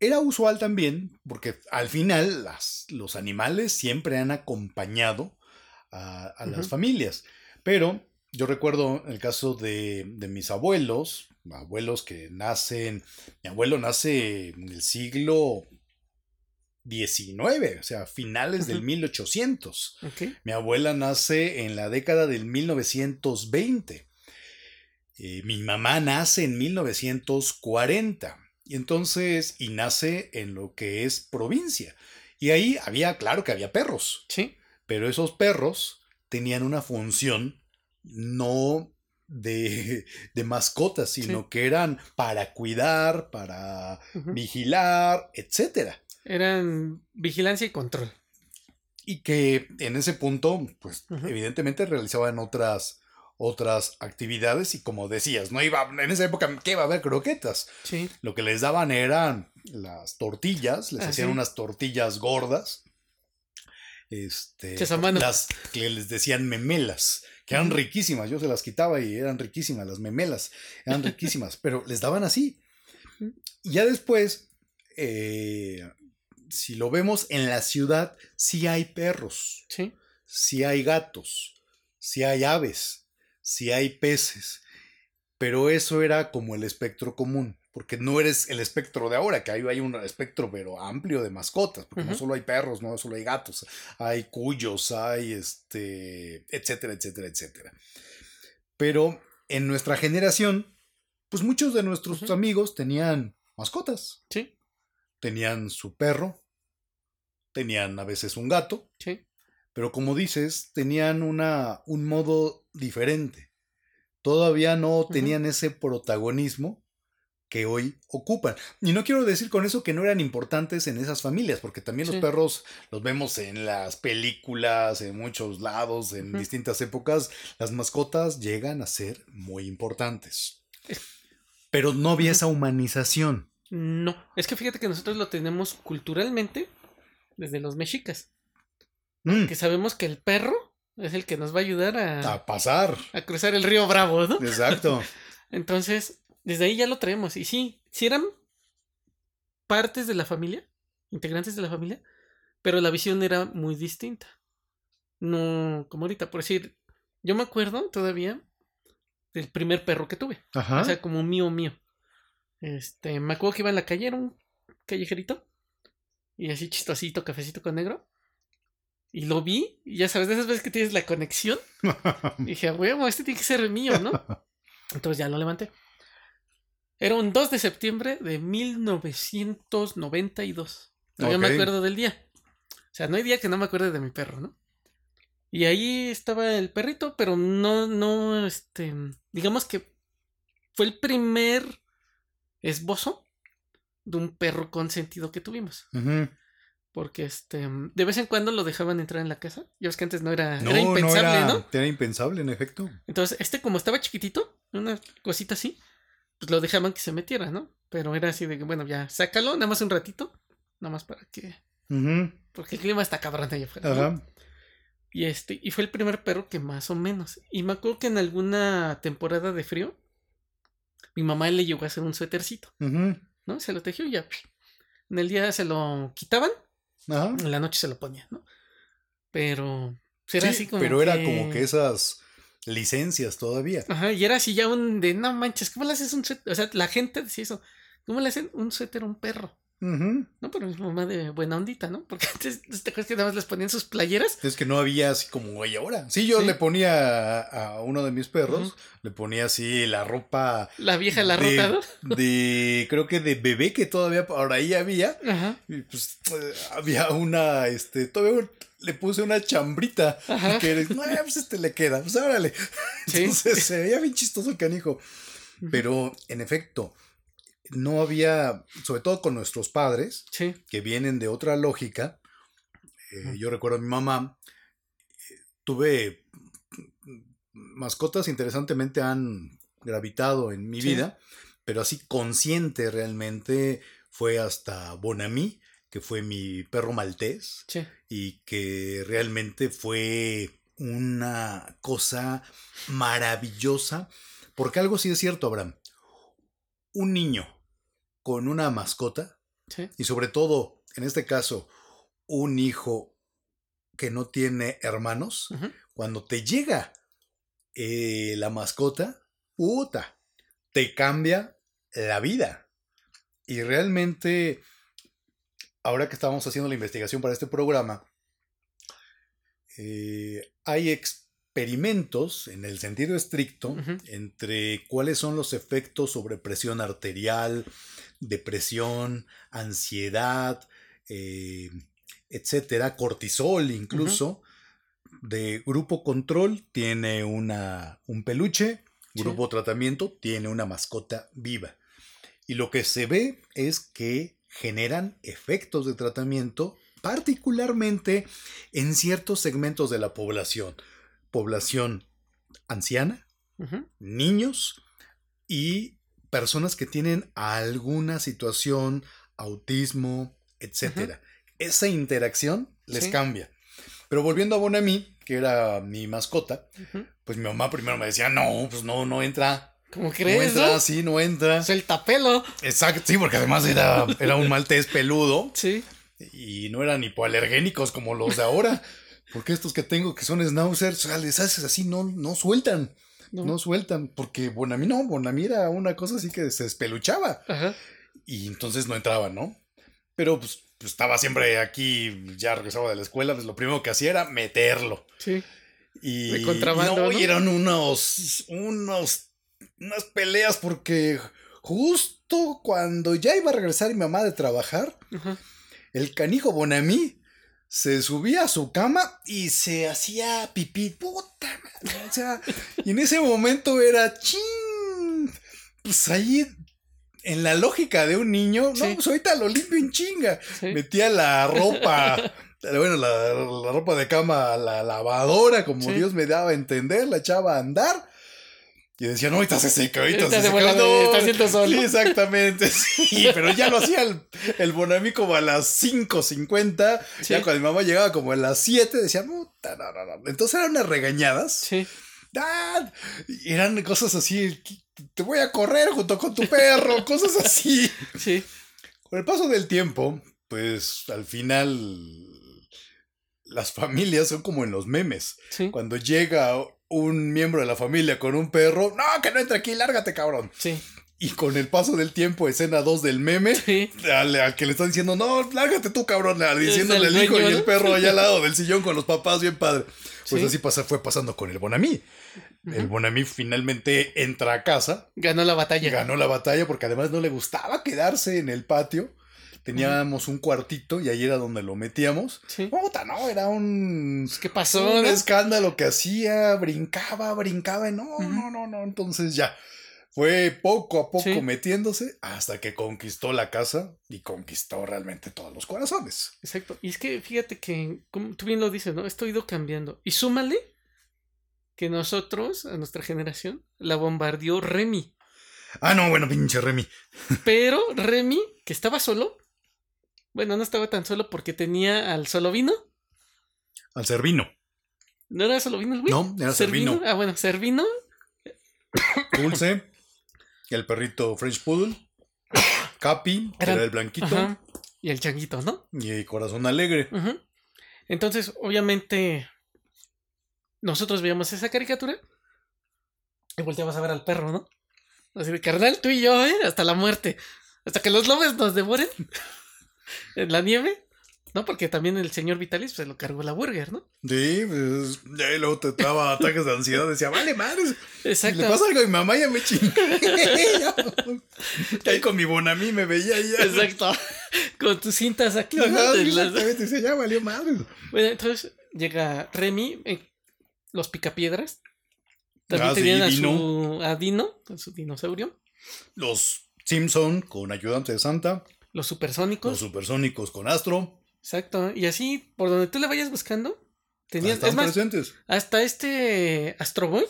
era usual también, porque al final las, los animales siempre han acompañado a, a las familias. Pero yo recuerdo el caso de, de mis abuelos, abuelos que nacen, mi abuelo nace en el siglo XIX, o sea, finales del Ujú. 1800. Ok. Mi abuela nace en la década del 1920. Eh, mi mamá nace en 1940. Y entonces, y nace en lo que es provincia. Y ahí había, claro que había perros, Sí. Pero esos perros tenían una función no de, (laughs) de mascotas, sino Sí. que eran para cuidar, para vigilar, etcétera. Eran vigilancia y control. y que en ese punto, pues evidentemente realizaban otras otras actividades y como decías, no iba en esa época ¿qué iba a haber croquetas. Sí. Lo que les daban eran las tortillas, les Ah, hacían sí. unas tortillas gordas. Este, las que les decían memelas, que eran riquísimas, yo se las quitaba y eran riquísimas, las memelas, eran (laughs) riquísimas, pero les daban así. Y ya después, eh, si lo vemos en la ciudad, sí hay perros, Sí. sí hay gatos, sí hay aves, sí hay peces, pero eso era como el espectro común, porque no eres el espectro de ahora, que ahí hay un espectro pero amplio de mascotas, porque no solo hay perros, no solo hay gatos, hay cuyos, hay este, etcétera, etcétera, etcétera. Pero en nuestra generación, pues muchos de nuestros amigos tenían mascotas, Sí. tenían su perro, tenían a veces un gato, Sí. pero como dices, tenían una, un modo diferente. Todavía no tenían ese protagonismo que hoy ocupan. Y no quiero decir con eso que no eran importantes en esas familias, porque también Sí. los perros los vemos en las películas, en muchos lados, en distintas épocas. Las mascotas llegan a ser muy importantes. Es- Pero no había esa humanización. No. Es que fíjate que nosotros lo tenemos culturalmente desde los mexicas. Mm, Que sabemos que el perro es el que nos va a ayudar a, a pasar. a cruzar el río Bravo, ¿no? Exacto. (laughs) Entonces, desde ahí ya lo traemos. Y sí, sí eran partes de la familia, integrantes de la familia, pero la visión era muy distinta. No, como ahorita, por decir, yo me acuerdo todavía del primer perro que tuve. Ajá. O sea, como mío, mío. Este, me acuerdo que iba en la calle, era un callejerito. Y así chistosito, cafecito con negro. Y lo vi, y ya sabes, de esas veces que tienes la conexión. (laughs) Dije, huevo, este tiene que ser mío, ¿no? (laughs) Entonces ya lo levanté. Era un 2 de septiembre de 1992. Todavía me acuerdo del día. O sea, no hay día que no me acuerde de mi perro, ¿no? Y ahí estaba el perrito, pero no, no, este, digamos que fue el primer esbozo de un perro consentido que tuvimos. Porque este, de vez en cuando lo dejaban entrar en la casa. Ya ves que antes no era, No, era impensable, no era, ¿no? Era impensable, en efecto. Entonces, este como estaba chiquitito, una cosita así, pues lo dejaban que se metiera, ¿no? Pero era así de que, bueno, ya, sácalo, nada más un ratito, nada más para que, porque el clima está cabrón allá afuera. Y este, y fue el primer perro que más o menos. Y me acuerdo que en alguna temporada de frío, mi mamá le llegó a hacer un suétercito. ¿no? Se lo tejió y ya. En el día se lo quitaban, Ajá. en la noche se lo ponían, ¿no? Pero pues, era Sí, así como. pero era como que esas licencias todavía. Ajá, y era así ya un de no manches, ¿cómo le haces un suéter? O sea, la gente decía eso, ¿cómo le hacen un suéter a un perro? Ujú. ¿no? Pero mi mamá de buena ondita, ¿no? Porque antes, ¿te acuerdas que nada más les ponían sus playeras? Es que no había así como hay ahora. Sí, yo Sí. le ponía a, a uno de mis perros, le ponía así la ropa La vieja la de, rota, ¿no? de, creo que de bebé que todavía por ahí había. Ajá, Y pues eh, había una, este, todavía le puse una chambrita Ajá. que eres, no, pues este le queda, pues órale. Sí. (laughs) Entonces se veía bien chistoso el canijo. Pero en efecto, no había, sobre todo con nuestros padres, sí, que vienen de otra lógica. eh, yo recuerdo a mi mamá, eh, tuve mascotas interesantemente han gravitado en mi Sí. vida, pero así consciente realmente fue hasta Bonami, que fue mi perro maltés sí, y que realmente fue una cosa maravillosa, porque algo sí es cierto, Abraham. Un niño con una mascota sí, y sobre todo, en este caso, un hijo que no tiene hermanos, cuando te llega eh, la mascota, puta, te cambia la vida. Y realmente, ahora que estábamos haciendo la investigación para este programa, eh, hay experimentos en el sentido estricto entre cuáles son los efectos sobre presión arterial, depresión, ansiedad, eh, etcétera, cortisol incluso. De grupo control tiene una, un peluche, Sí. grupo tratamiento tiene una mascota viva. Y lo que se ve es que generan efectos de tratamiento, particularmente en ciertos segmentos de la población. Población anciana, niños y personas que tienen alguna situación, autismo, etcétera. Esa interacción les Sí. cambia. Pero volviendo a Bonami, que era mi mascota, pues mi mamá primero me decía, no, pues no, no entra. ¿Cómo No crees, entra, no? sí, no entra. Es el tapelo. Exacto, sí, porque además era, era un maltés peludo Sí, y no eran hipoalergénicos como los de ahora. Porque estos que tengo que son schnauzers, o sea, les haces así, no, no sueltan. no. No sueltan, porque Bonami no, Bonami era una cosa así que se despeluchaba Ajá, y entonces no entraba, ¿no? Pero pues, pues, estaba siempre aquí, ya regresaba de la escuela, pues lo primero que hacía era meterlo. sí. Y, no, ¿no? y eran unos, unos, unas peleas porque justo cuando ya iba a regresar mi mamá de trabajar, el canijo Bonami se subía a su cama y se hacía pipí. Puta madre, O sea, y en ese momento era ching. Pues ahí, en la lógica de un niño, Sí. no, pues ahorita lo limpio en chinga. Sí. Metía la ropa, bueno, la, la ropa de cama a la lavadora, como Sí. Dios me daba a entender, la echaba a andar. Y decía, no, ahorita se seca, ahorita se seca. No, está haciendo sol, Sí, ¿no? exactamente. (laughs) Sí, pero ya lo hacía el, el Bonami como a las 5.50. Sí. Ya cuando mi mamá llegaba como a las 7, decía, puta, no, no, no. Entonces eran unas regañadas. Sí, ¡Ah! Eran cosas así, te voy a correr junto con tu perro, (laughs) cosas así. sí, Con el paso del tiempo, pues al final las familias son como en los memes. sí, Cuando llega un miembro de la familia con un perro, no, que no entre aquí, lárgate, cabrón. sí, Y con el paso del tiempo, escena 2 del meme, sí. al, al que le están diciendo, no, lárgate tú, cabrón, diciéndole el el hijo y el perro allá al lado (laughs) del sillón con los papás, bien padre. Pues Sí. así pasa, fue pasando con el Bonami. El Ujú. Bonami finalmente entra a casa, Ganó la batalla. ganó la batalla porque además no le gustaba quedarse en el patio. Teníamos un cuartito y ahí era donde lo metíamos. Sí. Puta, no, era un, ¿Qué pasó? un escándalo que hacía, brincaba, brincaba, y no, no, no, no. Entonces ya fue poco a poco Sí. metiéndose hasta que conquistó la casa y conquistó realmente todos los corazones. Exacto. Y es que fíjate que, como tú bien lo dices, ¿no? Esto ha ido cambiando. Y súmale que nosotros, a nuestra generación, la bombardeó Remy. Ah, no, bueno, pinche Remy. (laughs) Pero Remy, que estaba solo, bueno, no estaba tan solo porque tenía al solo vino. Al Cervino. ¿No era solo vino el güey? No, era Cervino. Ah, bueno, Servino. Dulce. el perrito French Poodle. Capi, que Era- era el blanquito. Ajá. Y el changuito, ¿no? Y Corazón Alegre. Entonces, obviamente, nosotros veíamos esa caricatura y volteabas a ver al perro, ¿no? Así de carnal, tú y yo, ¿eh? Hasta la muerte. Hasta que los lobos nos devoren. En la nieve. ¿No? Porque también el señor Vitalis se lo cargó la burger, ¿no? Sí, pues y luego te daba (laughs) ataques de ansiedad. Decía, vale, madre. Si Exacto. le pasa algo a mi mamá, ya me chingué. (laughs) ahí con mi bonamí me veía ya. Exacto. (laughs) Con tus cintas aquí. las- exactamente. Dice, ya valió madre. Bueno, entonces llega Remy, eh, los picapiedras. También Ah, sí, tenían a Dino. su a Dino, con su dinosaurio. Los Simpson con ayudante de Santa. Los supersónicos. Los supersónicos con Astro. Exacto. Y así, por donde tú le vayas buscando, tenían. Están Es más, presentes. hasta este Astro Boy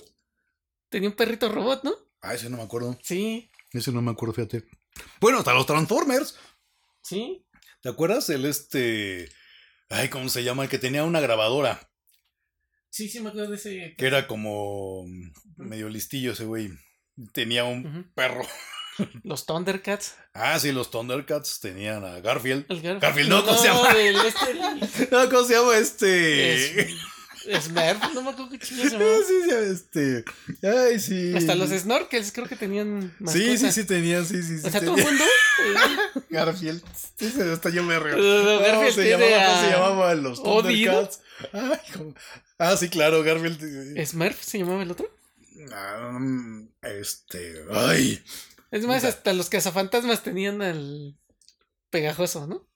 tenía un perrito robot, ¿no? Ah, ese no me acuerdo. Sí, Ese no me acuerdo, fíjate. Bueno, hasta los Transformers. sí. ¿Te acuerdas? El este. Ay, ¿cómo se llama? El que tenía una grabadora. Sí, sí, me acuerdo de ese. Que era como medio listillo ese güey. Tenía un perro. (laughs) Los Thundercats. Ah, sí, los Thundercats tenían a Garfield. El Gar- Garfield, no, ¿cómo se llama? el este. (laughs) No, ¿cómo se llama este? Es, Smurf, no me acuerdo qué chingados se (laughs) llamaba. sí, sí, este. Ay, sí. Hasta los snorkels creo que tenían Sí, sí, mascota. sí, tenía, sí, sí, sí. O sea, todo el mundo. (laughs) Garfield. Sí, hasta yo me río. ¿Cómo Garfield se llamaba? ¿Cómo se a- llamaban los. Thundercats? Ay, ¿cómo? Ah, sí, claro, Garfield. Smurf se llamaba el otro. Ah, este. Ay. Es más, hasta los cazafantasmas tenían al pegajoso, ¿no?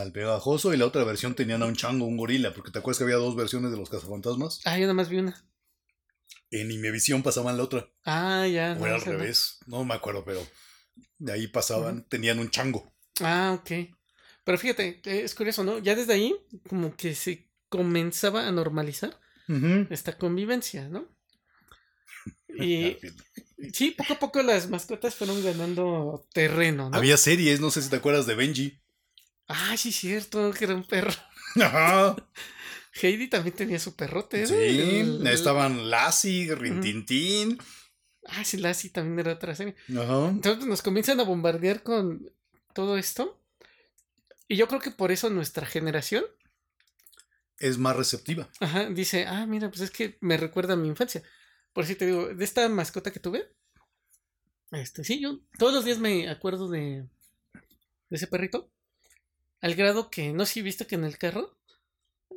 Al pegajoso y la otra versión tenían a un chango, un gorila, porque te acuerdas que había dos versiones de los cazafantasmas. Ah, yo nada más vi una. En Imevisión pasaban la otra. Ah, ya. o no, era al no. revés. No me acuerdo, pero de ahí pasaban, tenían un chango. Ah, ok. Pero fíjate, eh, es curioso, ¿no? Ya desde ahí, como que se comenzaba a normalizar esta convivencia, ¿no? (laughs) Y. sí, poco a poco las mascotas fueron ganando terreno, ¿no? Había series, no sé si te acuerdas de Benji. Ah, sí, cierto, que era un perro. (laughs) Ajá. Heidi también tenía su perrote, ¿no? Sí, El- estaban Lassie, Rintintín. Ah, sí, Lassie también era otra serie. Ajá. Entonces nos comienzan a bombardear con todo esto. Y yo creo que por eso nuestra generación Es más receptiva. ajá, dice, ah, mira, pues es que me recuerda a mi infancia. Por si te digo, de esta mascota que tuve, este, sí, yo todos los días me acuerdo de, de ese perrito. Al grado que, no sé si viste que en el carro,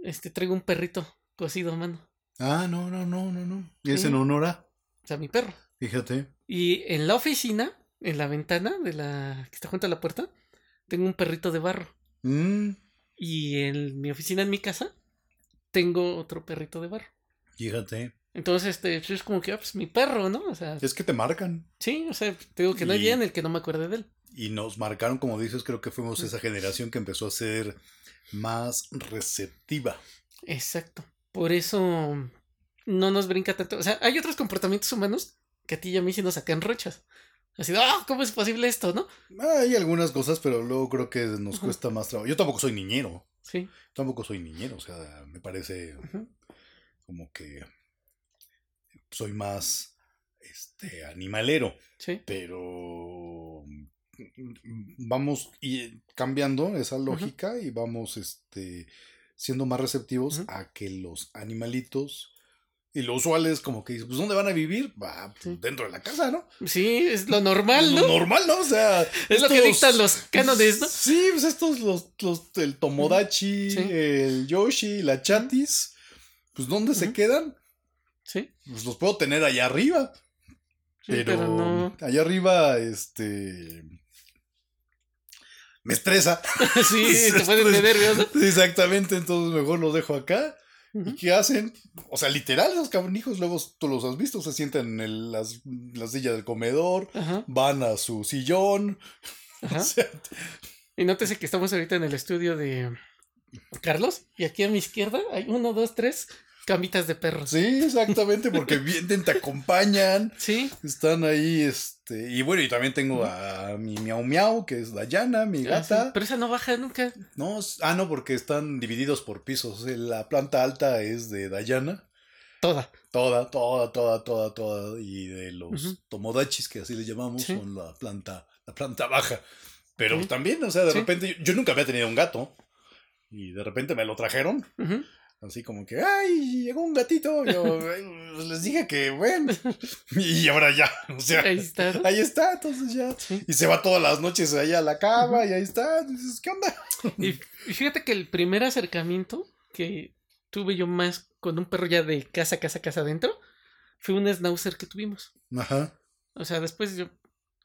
este, traigo un perrito cosido a mano. Ah, no, no, no, no, no. Y es Sí. en honor a. O sea, mi perro. Fíjate. Y en la oficina, en la ventana de la que está junto a la puerta, tengo un perrito de barro. Mm, Y en mi oficina, en mi casa, tengo otro perrito de barro. fíjate. Entonces, este, pues, es como que, ah, pues mi perro, ¿no? O sea, Es que te marcan. sí, o sea, te digo que no hay día en el que no me acuerde de él. Y nos marcaron, como dices, creo que fuimos esa generación que empezó a ser más receptiva. Exacto. Por eso no nos brinca tanto. O sea, hay otros comportamientos humanos que a ti y a mí sí nos sacan rochas. Así, ah, ¿cómo es posible esto, no? Hay algunas cosas, pero luego creo que nos cuesta más trabajo. Yo tampoco soy niñero. Sí. Tampoco soy niñero. O sea, me parece como que soy más este animalero. Sí. Pero mm, vamos y cambiando esa lógica y vamos este siendo más receptivos a que los animalitos y lo usual es como que dices, pues ¿dónde van a vivir? Va, pues, Sí. dentro de la casa, ¿no? Sí, es lo normal, Lo ¿no? normal, ¿no? O sea, (laughs) Es lo que dictan los cánones, ¿no? Sí, pues estos, los, los, el Tomodachi, Sí. el Yoshi, la Chatis, pues ¿dónde se quedan? Sí, Pues los puedo tener allá arriba. sí, Pero, pero no. allá arriba, este. Me estresa. (laughs) (laughs) Sí, te pueden tener nervioso. Exactamente, entonces mejor los dejo acá. ¿Y qué hacen? O sea, literal, esos cabronijos, luego tú los has visto, se sientan en el- las, la silla del comedor, van a su sillón. (laughs) ajá. O sea, Y nótese que estamos ahorita en el estudio de Carlos. Y aquí a mi izquierda hay uno, dos, tres camitas de perros. sí, exactamente, porque vienen, te acompañan, (laughs) Sí, están ahí, este, y bueno, y también tengo a mi miau miau, que es Dayana, mi ah, sí, gata. Pero esa no baja nunca. No, ah, no, porque están divididos por pisos. La planta alta es de Dayana. Toda. Toda, toda, toda, toda, toda. Y de los Ujú. tomodachis, que así les llamamos, Sí. son la planta, la planta baja. Pero Sí. también, o sea, de repente, yo, yo nunca había tenido un gato. Y de repente me lo trajeron. Ujú. Así como que, ¡ay! Llegó un gatito. Yo pues, les dije que, bueno. (laughs) Y ahora ya. O sea, Ahí está. ahí está, entonces ya. Sí. Y se va todas las noches allá a la cama y ahí está. Dices, ¿qué onda? Y, fíjate que el primer acercamiento que tuve yo más con un perro ya de casa, casa, casa adentro fue un schnauzer que tuvimos. Ajá. O sea, después yo.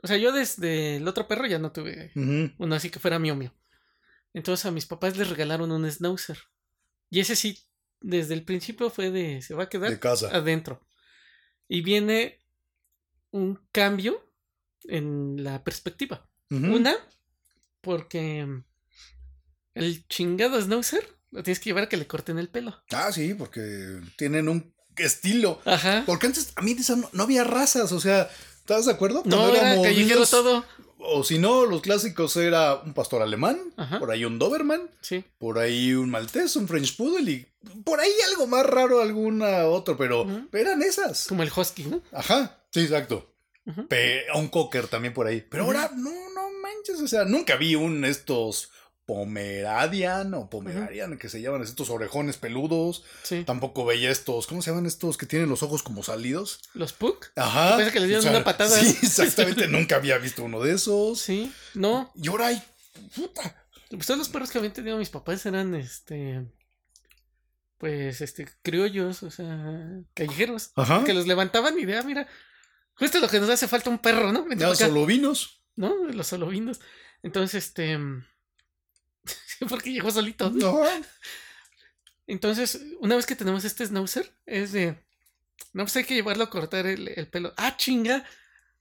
O sea, yo desde el otro perro ya no tuve uno así que fuera mío mío. Entonces a mis papás les regalaron un schnauzer. Y ese sí, desde el principio fue de. Se va a quedar De casa. adentro. Y viene un cambio en la perspectiva. Una, porque el chingado Schnauzer lo tienes que llevar a que le corten el pelo. Ah, sí, porque tienen un estilo. Ajá. Porque antes, a mí no, no había razas, o sea, ¿estás de acuerdo? No, Cuando era éramos callejero todo. O si no, los clásicos era un pastor alemán, Ajá. por ahí un Doberman, Sí. por ahí un maltés, un French Poodle y por ahí algo más raro, alguna otro, pero Ujú. eran esas. Como el Husky, ¿no? Ajá, sí, exacto. Pe- un cocker también por ahí. Pero ahora, no, no manches, o sea, nunca vi un estos Pomeradian o Pomeranian, que se llaman estos orejones peludos. Sí. Tampoco veía estos, ¿cómo se llaman estos que tienen los ojos como salidos? Los Puck. Ajá. Parece que les dieron una patada. Sí, exactamente, nunca había visto uno de esos. Sí. No. Y ahora hay, puta. Pues los perros que habían tenido mis papás eran este. Pues este, criollos, o sea, callejeros. Ajá. Que los levantaban y de, ah, mira, justo lo que nos hace falta un perro, ¿no? Vente Ya pa' acá. solo vinos. ¿no? Los solovinos. Entonces, este. (laughs) Porque llegó solito. No. Entonces, una vez que tenemos este schnauzer, es de. No, pues hay que llevarlo a cortar el, el pelo. ¡Ah, chinga!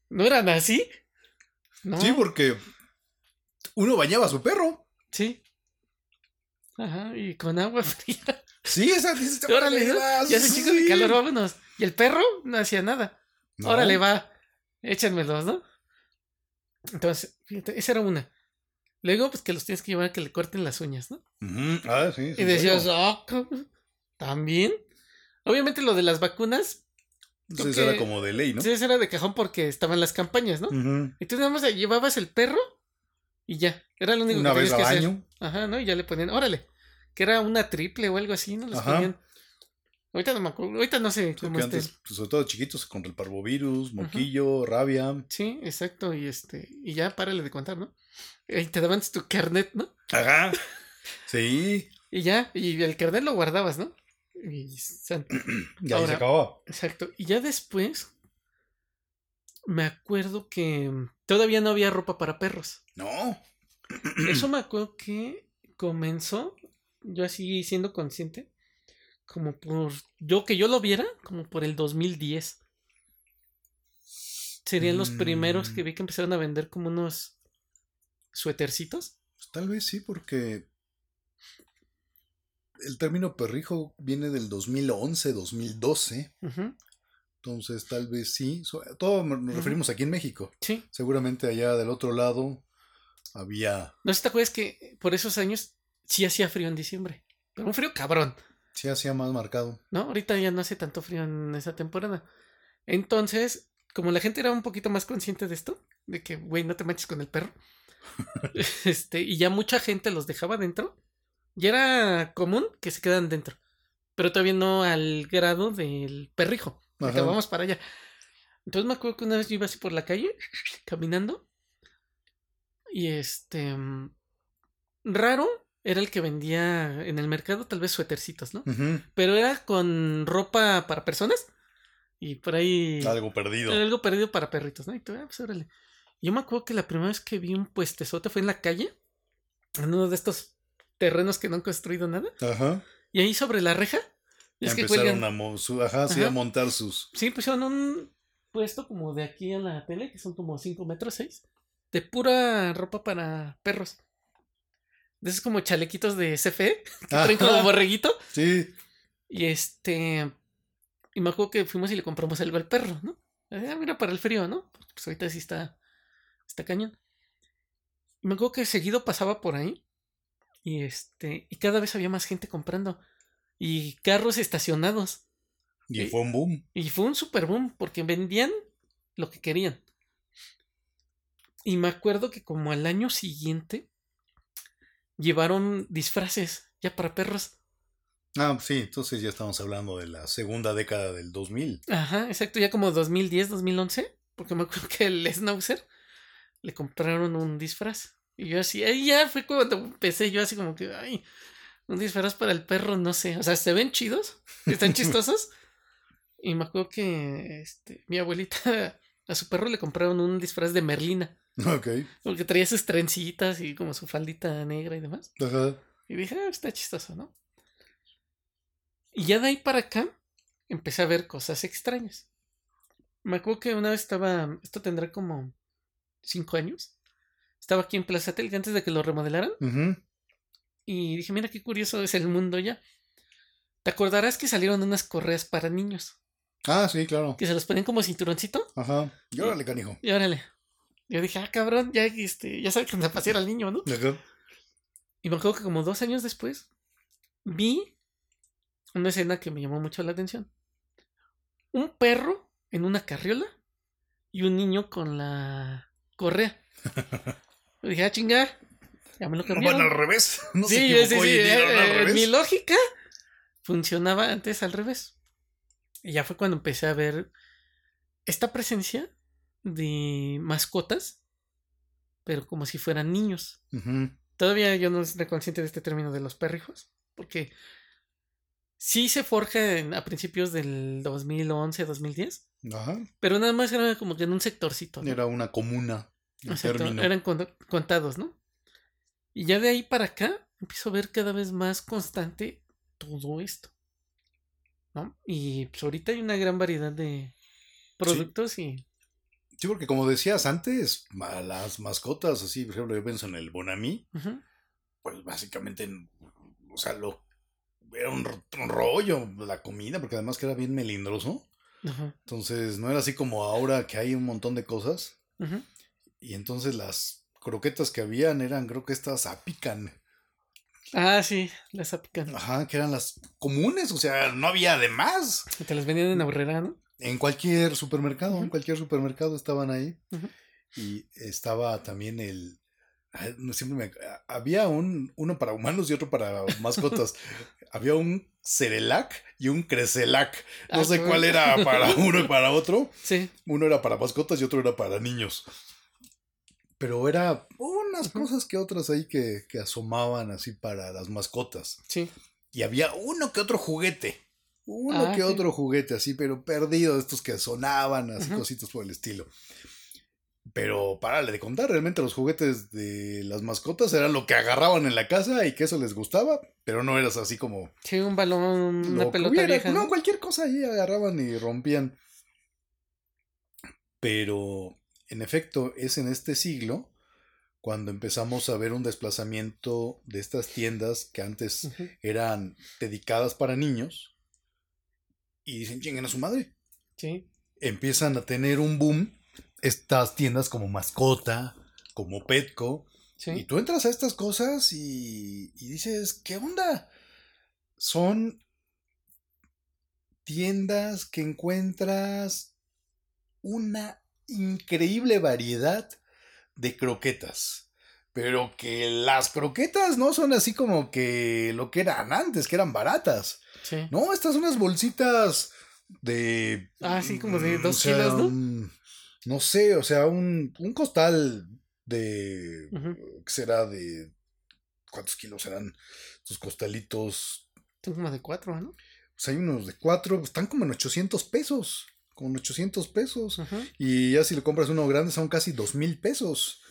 ¿No eran así? No. Sí, porque uno bañaba a su perro. Sí. Ajá, y con agua (laughs) fría. Sí, esa dices, (laughs) Órale, ¿no? ya hace chingo de calor, vámonos. Y el perro no hacía nada. No. Órale, va. Échanmelos, ¿no? Entonces, fíjate, esa era una. Luego, pues que los tienes que llevar a que le corten las uñas, ¿no? Ah, sí. sí, Y decías, cabrón, también. Obviamente lo de las vacunas, Entonces creo era como de ley, ¿no? sí, era de cajón porque estaban las campañas, ¿no? Ujú. Y tú nada más llevabas el perro y ya. Era lo único Una que tenías que hacer. año. Ajá, ¿no? Y ya le ponían, órale. Que era una triple o algo así, ¿no? Les Ajá. ponían. Ahorita no me acuerdo, ahorita no sé cómo esté. antes, pues, sobre todo chiquitos, contra el parvovirus, moquillo, rabia. Sí, exacto. Y este, y ya párale de contar, ¿no? Y te daban tu carnet, ¿no? Ajá. (laughs) Sí. Y ya, y el carnet lo guardabas, ¿no? Y (clears throat) Ya Ahora- se acababa. Exacto. Y ya después me acuerdo que todavía no había ropa para perros. No. Eso (clears throat) me acuerdo que comenzó, yo así siendo consciente, como por, yo que yo lo viera, como por el 2010. Serían los primeros Mm. que vi que empezaron a vender como unos suétercitos. Pues tal vez sí, porque el término perrijo viene del 2011, 2012. Ujú, Entonces, tal vez sí. Todo nos referimos aquí en México. Sí. Seguramente allá del otro lado había. No sé si te acuerdas que por esos años sí hacía frío en diciembre. Pero un frío cabrón. Sí, hacía más marcado. ¿no? Ahorita ya no hace tanto frío en esa temporada. Entonces, como la gente era un poquito más consciente de esto, de que, güey, no te manches con el perro, (laughs) este, y ya mucha gente los dejaba dentro, ya era común que se quedan dentro, pero todavía no al grado del perrijo. vamos para allá. Entonces me acuerdo que una vez yo iba así por la calle, caminando, y este, mm, raro era el que vendía en el mercado tal vez suétercitos, ¿no? Pero era con ropa para personas y por ahí Algo perdido. algo perdido para perritos, ¿no? Y tú, ah, pues órale. Yo me acuerdo que la primera vez que vi un puestezote fue en la calle, en uno de estos terrenos que no han construido nada, Ajá. y ahí sobre la reja, es que empezaron cuelgan, a, su- ajá, sí, Ajá. a montar sus. sí, pusieron un puesto como de aquí a la tele, que son como 5 metros 6, de pura ropa para perros. De esos como chalequitos de CFE, (laughs) que traen como borreguito. Sí. Y este. Y me acuerdo que fuimos y le compramos algo al perro, ¿no? Ah, mira, para el frío, ¿no? Pues ahorita sí está. Está cañón. Y me acuerdo que seguido pasaba por ahí. Y este. Y cada vez había más gente comprando. Y carros estacionados. Y Sí. fue un boom. Y fue un super boom. Porque vendían lo que querían. Y me acuerdo que como al año siguiente. Llevaron disfraces ya para perros. Ah, sí, entonces ya estamos hablando de la segunda década del 2000. Ajá, exacto, ya como 2010, 2011, porque me acuerdo que el Schnauzer le compraron un disfraz. Y yo así, ahí ya fue cuando empecé yo así como que, ay, un disfraz para el perro, no sé, o sea, se ven chidos, están (laughs) chistosos. y me acuerdo que este, mi abuelita (laughs) a su perro le compraron un disfraz de Merlina. Ok. Porque traía sus trencitas y como su faldita negra y demás. Ajá. Y dije, ah, está chistoso, ¿no? Y ya de ahí para acá empecé a ver cosas extrañas. Me acuerdo que una vez estaba, esto tendrá como cinco años. Estaba aquí en Plaza Telga antes de que lo remodelaran. Ujú. Y dije, mira qué curioso es el mundo ya. ¿Te acordarás que salieron unas correas para niños? Ah, sí, claro. Que se los ponían como cinturoncito. Ajá. Y órale, canijo. Y órale. Yo dije, ah, cabrón, ya, este, ya sabe que se pasear al niño, ¿no? Ajá. Y me acuerdo que como dos años después vi una escena que me llamó mucho la atención. Un perro en una carriola y un niño con la correa. Y (laughs) dije, ah, chingar. Ya me lo cambiaron. al revés. No se sí, sí, equivocó sí. al eh, mi lógica funcionaba antes al revés. Y ya fue cuando empecé a ver esta presencia de mascotas, pero como si fueran niños. Todavía yo no estoy consciente de este término de los perrijos, porque sí se forja en- a principios del 2011, 2010, Ajá. pero nada más era como que en un sectorcito. ¿no? Era una comuna. Exacto, eran con- contados, ¿no? Y ya de ahí para acá empiezo a ver cada vez más constante todo esto. ¿No? Y pues ahorita hay una gran variedad de productos y... Sí, porque como decías antes, las mascotas, así, por ejemplo, yo pienso en el Bonami, pues básicamente, o sea, lo, era un, ro- un rollo la comida, porque además que era bien melindroso. ujú, Entonces, no era así como ahora que hay un montón de cosas. ujú. Y entonces las croquetas que habían eran, creo que estas apican. Ah, sí, las apican. Ajá, que eran las comunes, o sea, no había de más. Te las vendían en Aurrera, ¿no? En cualquier supermercado, en cualquier supermercado estaban ahí. Y estaba también el. siempre me- había un, uno para humanos y otro para mascotas. (laughs) había un Cerelac y un Creselac. No Ah, sé cuál era para (laughs) uno y para otro. Sí, Uno era para mascotas y otro era para niños. Pero era unas cosas que otras ahí que, que asomaban así para las mascotas. sí. Y había uno que otro juguete. Uno Ah, que sí. otro juguete, así, pero perdido, estos que sonaban, así, Ujú. cositas por el estilo. Pero párale de contar, realmente los juguetes de las mascotas eran lo que agarraban en la casa y que eso les gustaba, pero no eras así como Sí, un balón, una pelota hubiera. vieja. No, ¿no? cualquier cosa ahí agarraban y rompían. Pero, en efecto, es en este siglo cuando empezamos a ver un desplazamiento de estas tiendas que antes eran dedicadas para niños y dicen, chinguen a su madre. Sí. Empiezan a tener un boom estas tiendas como Mascota, como Petco, y tú entras a estas cosas y, y dices, ¿qué onda? Son tiendas que encuentras una increíble variedad de croquetas. Pero que las croquetas no son así como que lo que eran antes, que eran baratas. Sí. No, estas son unas bolsitas de... Ah, sí, como de mm, dos sea, kilos, ¿no? un- no sé, o sea, un, un costal de... Ujú. ¿Qué será? De... ¿Cuántos kilos serán estos costalitos? Son como de cuatro, ¿no? Pues hay unos de cuatro, están como en 800 pesos. Como en 800 pesos. Y ya si le compras uno grande son casi dos mil pesos.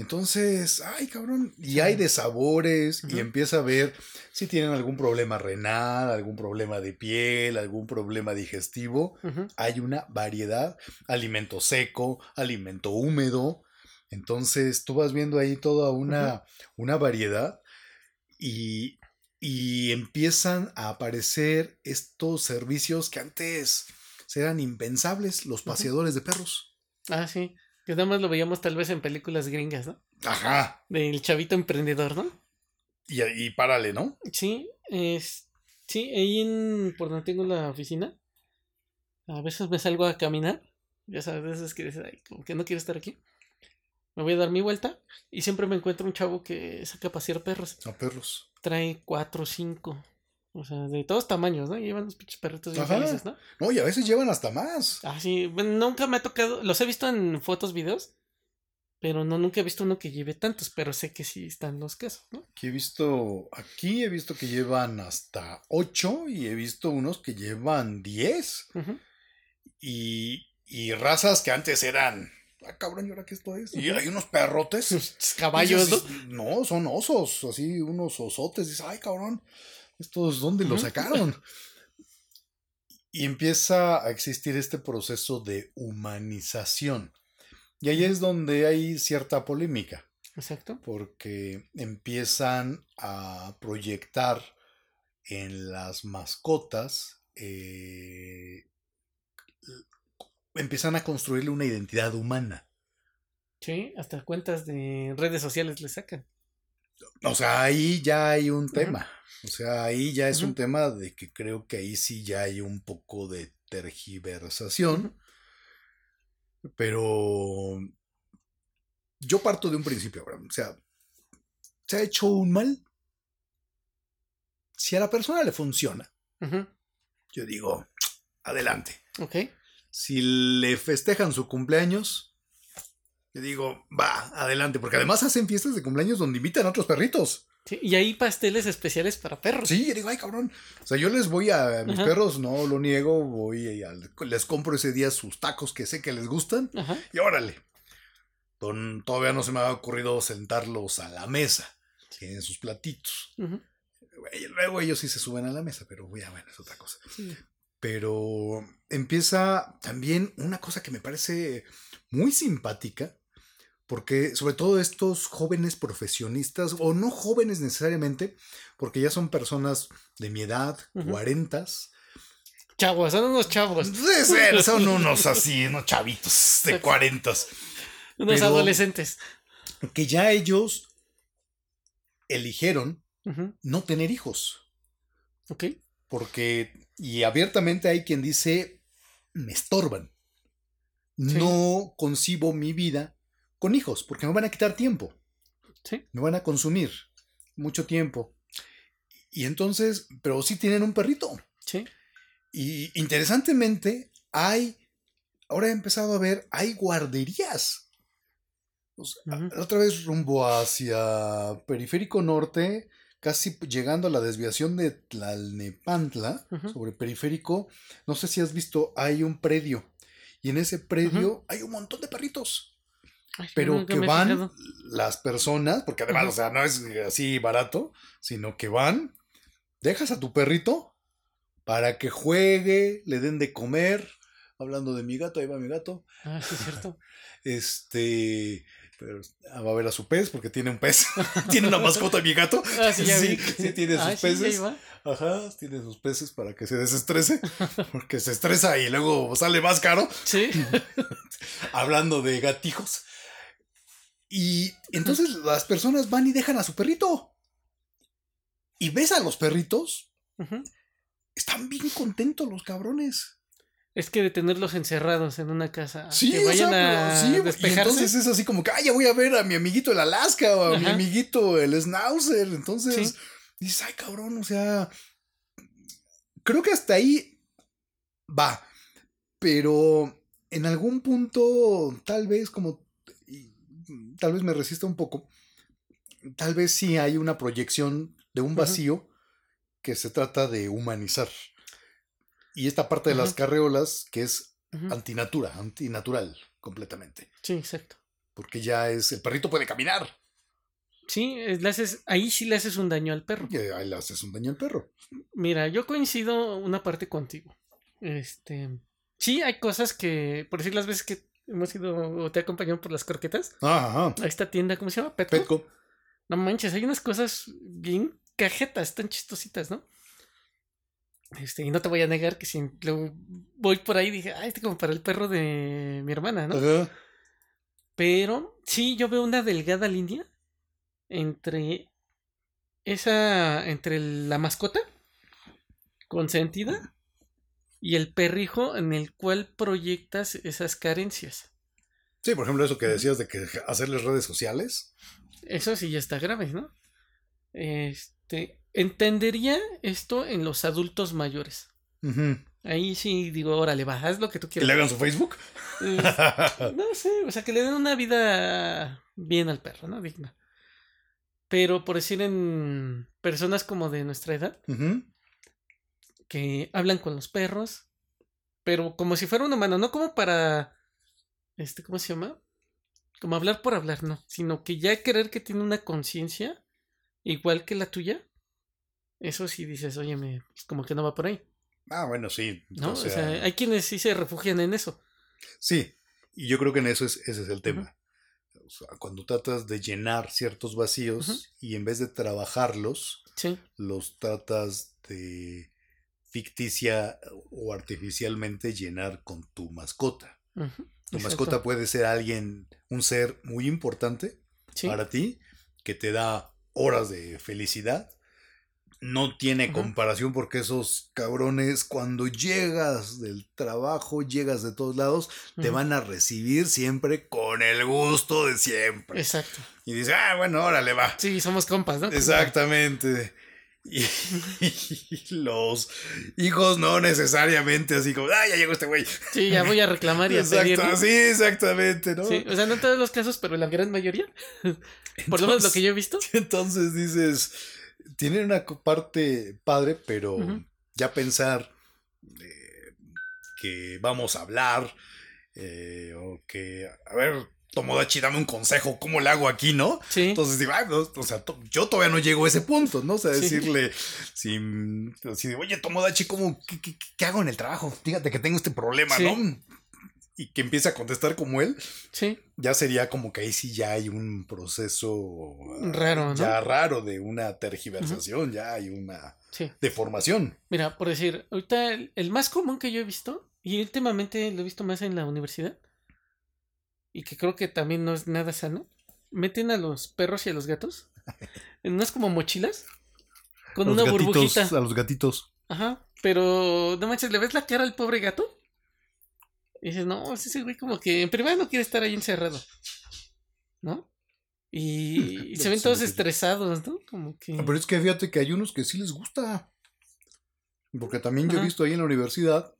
Entonces, ay cabrón, y Sí. hay de sabores y empieza a ver si tienen algún problema renal, algún problema de piel, algún problema digestivo. Hay una variedad, alimento seco, alimento húmedo. Entonces, tú vas viendo ahí toda una, una variedad y, y empiezan a aparecer estos servicios que antes eran impensables, los paseadores de perros. Ah, sí. Que nada más lo veíamos tal vez en películas gringas, ¿no? Ajá. Del chavito emprendedor, ¿no? Y, y párale, ¿no? Sí, es. Sí, ahí en. Por donde tengo la oficina. A veces me salgo a caminar. Ya sabes, a veces que dices, "Ay, como que no quiero estar aquí. Me voy a dar mi vuelta. Y siempre me encuentro un chavo que saca a pasear perros. A perros. Trae cuatro o cinco. O sea, de todos tamaños, ¿no? Llevan los pinches perritos bien felices, ¿no? No, y a veces llevan hasta más. Ah, sí. Bueno, nunca me ha tocado. Los he visto en fotos, videos. Pero no, nunca he visto uno que lleve tantos. Pero sé que sí están los casos, ¿no? Aquí he visto, aquí he visto que llevan hasta 8 y he visto unos que llevan 10. Ujú. Y, y razas que antes eran. Ah, cabrón, ¿y ahora qué esto es? Y Ujú. hay unos perrotes. Los (laughs) Caballos, No, son osos, así unos osotes. Dices, ay, cabrón, ¿estos dónde Ujú. sacaron? (laughs) Y empieza a existir este proceso de humanización. Y ahí es donde hay cierta polémica, Exacto. porque empiezan a proyectar en las mascotas, eh, empiezan a construirle una identidad humana. Sí, hasta cuentas de redes sociales le sacan. O sea, ahí ya hay un tema. O sea, ahí ya es un tema de que creo que ahí sí ya hay un poco de tergiversación. Pero yo parto de un principio, Abraham. O sea, se ha hecho un mal. Si a la persona le funciona, yo digo, adelante. Ok. Si le festejan su cumpleaños, yo digo, va, adelante. Porque además hacen fiestas de cumpleaños donde invitan a otros perritos. Sí, y hay pasteles especiales para perros. Sí, yo digo, ay, cabrón. O sea, yo les voy a mis Ajá. perros, no lo niego, voy a, les compro ese día sus tacos que sé que les gustan Ajá. y órale. Don- todavía no se me ha ocurrido sentarlos a la mesa, en sus platitos. Y luego ellos sí se suben a la mesa, pero ya, bueno, es otra cosa. Sí. Pero empieza también una cosa que me parece muy simpática, porque sobre todo estos jóvenes profesionistas, o no jóvenes necesariamente, porque ya son personas de mi edad, cuarentas, Chavos, son unos chavos. ser, (laughs) son unos así, unos chavitos de cuarentas, Unos Pero- adolescentes. que ya ellos eligieron no tener hijos. Ok. Porque, y abiertamente hay quien dice, me estorban. No concibo mi vida con hijos, porque me van a quitar tiempo, Sí. me van a consumir mucho tiempo. Y entonces, pero sí tienen un perrito. Sí. Y interesantemente, hay, ahora he empezado a ver, hay guarderías. O sea, otra vez rumbo hacia Periférico Norte, casi llegando a la desviación de Tlalnepantla, sobre Periférico, no sé si has visto, hay un predio. Y en ese predio hay un montón de perritos. Ay, Pero que van las personas, porque además, o sea, no es así barato, sino que van, dejas a tu perrito para que juegue, le den de comer. Hablando de mi gato, ahí va mi gato. Ah, sí, es cierto. (laughs) Este. Pero ah, va a ver a su pez porque tiene un pez. (laughs) tiene una mascota mi gato. Ah, sí, ya Sí, sí tiene sus Ah, peces. Ajá, tiene sus peces para que se desestrese. (laughs) Porque se estresa y luego sale más caro. Sí. Hablando de gatijos. Y entonces las personas van y dejan a su perrito. Y ves a los perritos, están bien contentos los cabrones. Es que de tenerlos encerrados en una casa. Sí, que o vayan sea, a sí, y entonces es así como que, ay, ya voy a ver a mi amiguito el Alaska o a mi amiguito el Schnauzer. Entonces, Sí. dices, ay, cabrón, o sea, creo que hasta ahí va. Pero en algún punto, tal vez como, tal vez me resista un poco, tal vez sí hay una proyección de un vacío que se trata de humanizar. Y esta parte de las carreolas, que es antinatura, antinatural, completamente. Sí, exacto. Porque ya es, el perrito puede caminar. Sí, es- le haces, ahí sí le haces un daño al perro. Y ahí le haces un daño al perro. Mira, yo coincido una parte contigo. Este, sí, hay cosas que, por decir las veces que hemos ido o te he acompañado por las croquetas, Ajá. a esta tienda, ¿cómo se llama? Petco. Petco. No manches, hay unas cosas bien cajetas, tan chistositas, ¿no? Este, y no te voy a negar que si luego voy por ahí dije, ah, este como para el perro de mi hermana, ¿no? Ajá. Pero sí, yo veo una delgada línea entre esa, entre la mascota consentida y el perrijo en el cual proyectas esas carencias. Sí, por ejemplo, eso que decías de que hacerles redes sociales. Eso sí ya está grave, ¿no? Este, entendería esto en los adultos mayores. Ahí sí digo, órale, va, haz lo que tú quieras. ¿Que le hagan su Facebook? (laughs) no sé, o sea, que le den una vida bien al perro, ¿no? Digna. Pero por decir en personas como de nuestra edad, que hablan con los perros, pero como si fuera un humano, no como para, este, ¿cómo se llama? Como hablar por hablar, no, sino que ya querer que tiene una conciencia igual que la tuya, eso sí dices, oye, me, pues como que no va por ahí. Ah, bueno, sí. ¿No? O sea, hay quienes sí se refugian en eso. Sí, y yo creo que en eso es, ese es el tema. cuando tratas de llenar ciertos vacíos y en vez de trabajarlos, los tratas de ficticia o artificialmente llenar con tu mascota. Tu mascota puede ser alguien, un ser muy importante para ti, que te da horas de felicidad. No tiene comparación porque esos cabrones cuando llegas del trabajo, llegas de todos lados, te van a recibir siempre con el gusto de siempre. Exacto. Y dices, ah, bueno, órale, va. Sí, somos compas, ¿no? Exactamente. (laughs) Y, los hijos no necesariamente así como, ah, ya llegó este güey. Sí, ya voy a reclamar y a Exacto, Sí, exactamente, ¿no? Sí, o sea, no en todos los casos, pero en la gran mayoría. (laughs) Por lo menos lo que yo he visto. (laughs) Entonces dices, tienen una parte padre, pero ya pensar eh, que vamos a hablar, eh, o que, a ver, Tomodachi, dame un consejo, ¿cómo le hago aquí, no? Sí. Entonces digo, o sea, yo todavía no llego a ese punto, ¿no? O sea, decirle, si, si, oye, Tomodachi, ¿cómo, qué, hago en el trabajo? Fíjate que tengo este problema, ¿no? Y que empiece a contestar como él. Sí. Ya sería como que ahí sí ya hay un proceso. Raro, ¿no? Ya raro de una tergiversación, ya hay una deformación. Mira, por decir, ahorita el más común que yo he visto, y últimamente lo he visto más en la universidad, y que creo que también no es nada sano, meten a los perros y a los gatos (laughs) en unas como mochilas con una burbujita. A los gatitos. Ajá, pero no manches, ¿le ves la cara al pobre gato? Y dices, no, ese güey como que en primera no quiere estar ahí encerrado. ¿No? Y, se (laughs) ven todos estresados, ¿no? Como que... pero es que fíjate que hay unos que sí les gusta. Porque también yo he visto ahí en la universidad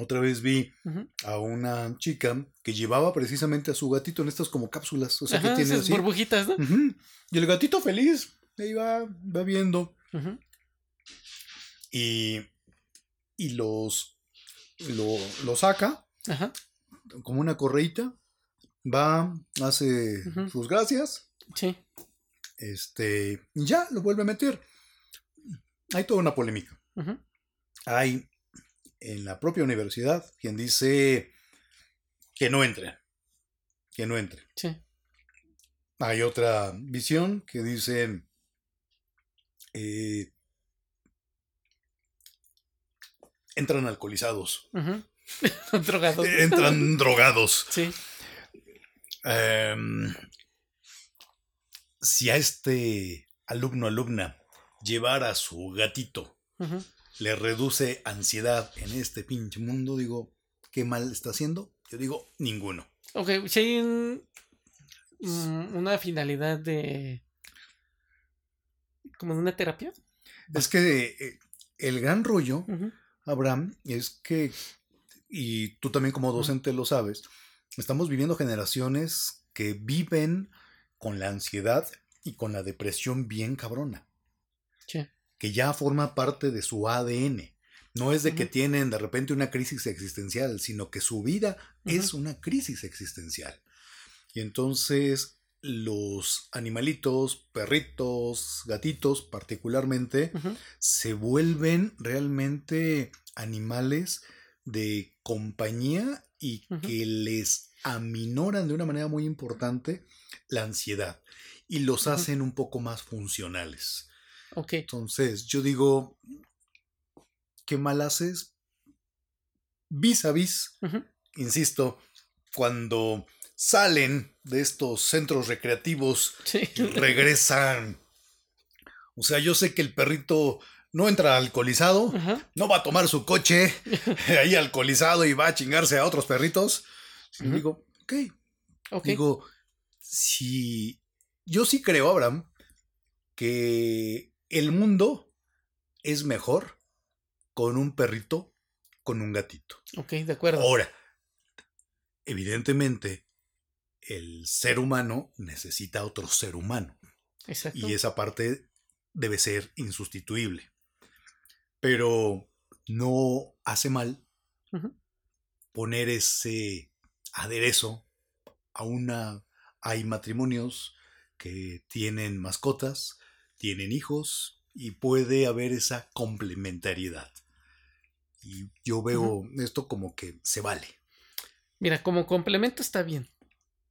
otra vez vi a una chica que llevaba precisamente a su gatito en estas como cápsulas. O sea, que tiene así. burbujitas, ¿no? Y el gatito feliz. Ahí va, va viendo. Y, y los lo, lo saca. Como una correita. Va, hace sus gracias. Sí. Este. Y ya, lo vuelve a meter. Hay toda una polémica. Hay en la propia universidad quien dice que no entre, que no entre. Sí. Hay otra visión que dice eh, entran alcoholizados. (laughs) drogados. Entran (laughs) drogados. Sí. Em, si a este alumno alumna llevara a su gatito le reduce ansiedad en este pinche mundo, digo, ¿qué mal está haciendo? Yo digo, ninguno. Ok, si hay mm, una finalidad de... como de una terapia. Es que eh, el gran rollo, Abraham, es que, y tú también como docente lo sabes, estamos viviendo generaciones que viven con la ansiedad y con la depresión bien cabrona. Sí que ya forma parte de su ADN. No es de que tienen de repente una crisis existencial, sino que su vida es una crisis existencial. Y entonces los animalitos, perritos, gatitos particularmente, se vuelven realmente animales de compañía y que les aminoran de una manera muy importante la ansiedad y los hacen un poco más funcionales. Entonces, yo digo, ¿qué mal haces? Vis a vis, insisto, cuando salen de estos centros recreativos, regresan. O sea, yo sé que el perrito no entra alcoholizado, no va a tomar su coche (laughs) (laughs) ahí alcoholizado y va a chingarse a otros perritos. Y digo, ok. Digo, si yo sí creo, Abraham, que el mundo es mejor con un perrito, con un gatito. Ok, de acuerdo. Ahora, evidentemente, el ser humano necesita otro ser humano. Exacto. Y esa parte debe ser insustituible. Pero no hace mal poner ese aderezo a una... Hay matrimonios que tienen mascotas, tienen hijos y puede haber esa complementariedad. Y yo veo esto como que se vale. Mira, como complemento está bien.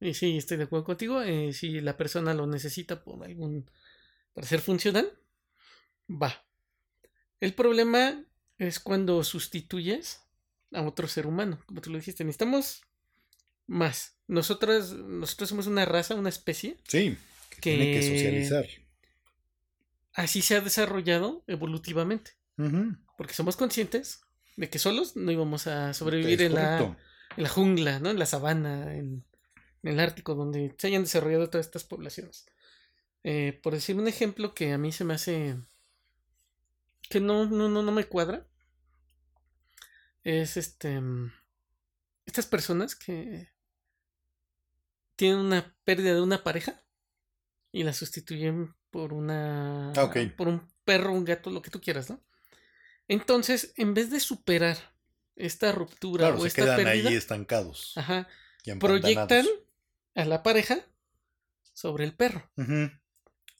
Y sí, estoy de acuerdo contigo. eh, si la persona lo necesita por algún. para ser funcional, va. El problema es cuando sustituyes a otro ser humano. Como tú lo dijiste, necesitamos más. Nosotros, nosotros somos una raza, una especie Sí, que tiene que socializar. Así se ha desarrollado evolutivamente. Porque somos conscientes de que solos no íbamos a sobrevivir en la, correcto. en la jungla, ¿no? En la sabana, en, en el Ártico, donde se hayan desarrollado todas estas poblaciones. Eh, por decir un ejemplo que a mí se me hace que no, no, no, no me cuadra. Es este. mm, Estas personas que tienen una pérdida de una pareja y la sustituyen por una. Ah, por un perro, un gato, lo que tú quieras, ¿no? Entonces, en vez de superar esta ruptura Claro, o se esta quedan pérdida, ahí estancados. ajá, proyectan a la pareja sobre el perro.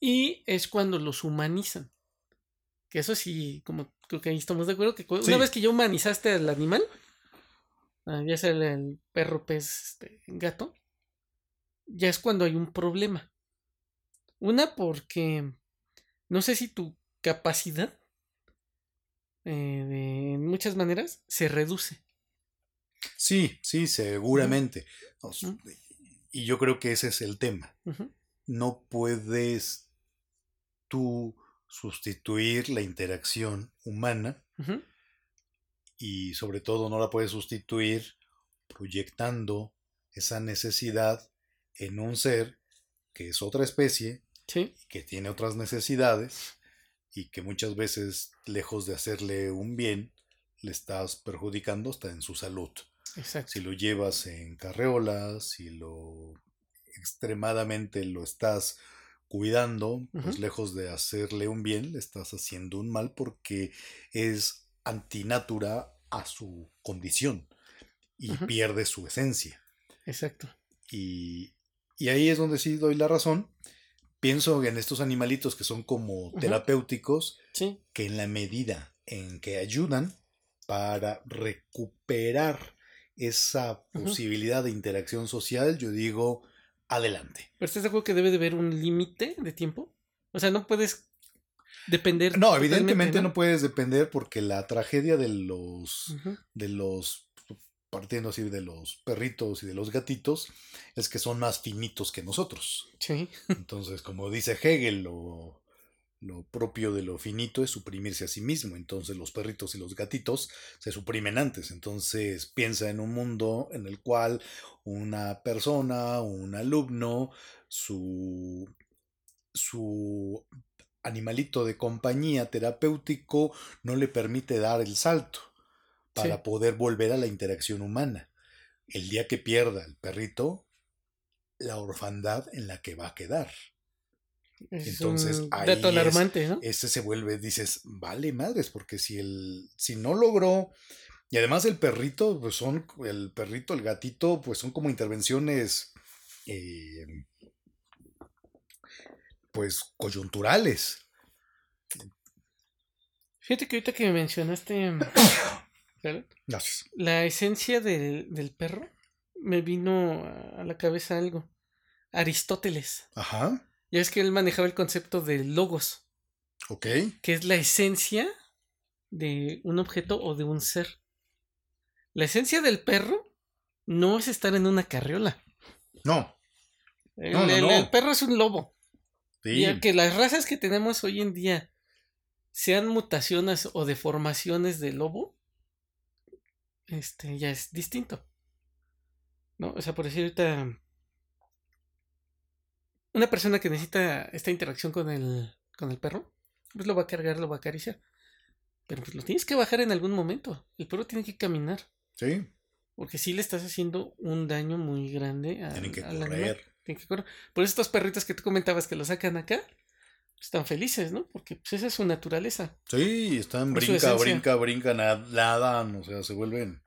Y es cuando los humanizan. Que eso sí, como creo que ahí estamos de acuerdo, que Sí. una vez que ya humanizaste al animal, ah, ya sea el, el perro, pez, este, gato, ya es cuando hay un problema. Una porque no sé si tu capacidad eh, de, en muchas maneras se reduce. Sí, sí, seguramente. Y yo creo que ese es el tema. No puedes tú sustituir la interacción humana y sobre todo no la puedes sustituir proyectando esa necesidad en un ser que es otra especie, Sí, que tiene otras necesidades y que muchas veces, lejos de hacerle un bien, le estás perjudicando hasta en su salud. exacto. Si lo llevas en carreola, si lo extremadamente lo estás cuidando, pues lejos de hacerle un bien, le estás haciendo un mal porque es antinatura a su condición y pierde su esencia. Exacto. Y, y ahí es donde sí doy la razón. Pienso en estos animalitos que son como terapéuticos, Sí, que en la medida en que ayudan para recuperar esa posibilidad de interacción social, yo digo, adelante. ¿Pero estás de acuerdo que debe de haber un límite de tiempo? O sea, no puedes depender. No, evidentemente no puedes depender porque la tragedia de los de los partiendo así de los perritos y de los gatitos es que son más finitos que nosotros. Sí, (laughs) Entonces, como dice Hegel, lo, lo propio de lo finito es suprimirse a sí mismo. Entonces, los perritos y los gatitos se suprimen antes. Entonces, piensa en un mundo en el cual una persona, un alumno, su, su animalito de compañía terapéutico no le permite dar el salto para Sí. poder volver a la interacción humana. El día que pierda el perrito, la orfandad en la que va a quedar. es Entonces, un ahí dato es- alarmante, ¿no? Ese se vuelve, dices, vale madres, porque si el, si no logró, y además el perrito, pues son, el perrito, el gatito, pues son como intervenciones, eh, pues coyunturales. Fíjate que ahorita que me mencionaste claro, Gracias. la esencia del, del perro, me vino a- la cabeza algo. Aristóteles. Ajá, Ya es que él manejaba el concepto de logos, ok. que es la esencia de un objeto o de un ser. La esencia del perro no es estar en una carriola. No, El, No, no, el- no. el perro es un lobo. sí, Y aunque las razas que tenemos hoy en día sean mutaciones o deformaciones de lobo, este ya es distinto. ¿No? O sea, por decir ahorita. Una persona que necesita esta interacción con el, con el perro, pues lo va a cargar, lo va a acariciar. Pero pues lo tienes que bajar en algún momento. El perro tiene que caminar. Sí. Porque si le estás haciendo un daño muy grande a, Tienen que correr. Tienen que correr. Por eso estos perritos que tú comentabas que lo sacan acá, están felices, ¿no? Porque pues, esa es su naturaleza. Sí, están Por brinca, brinca, brinca, na- nadan, o sea, se vuelven.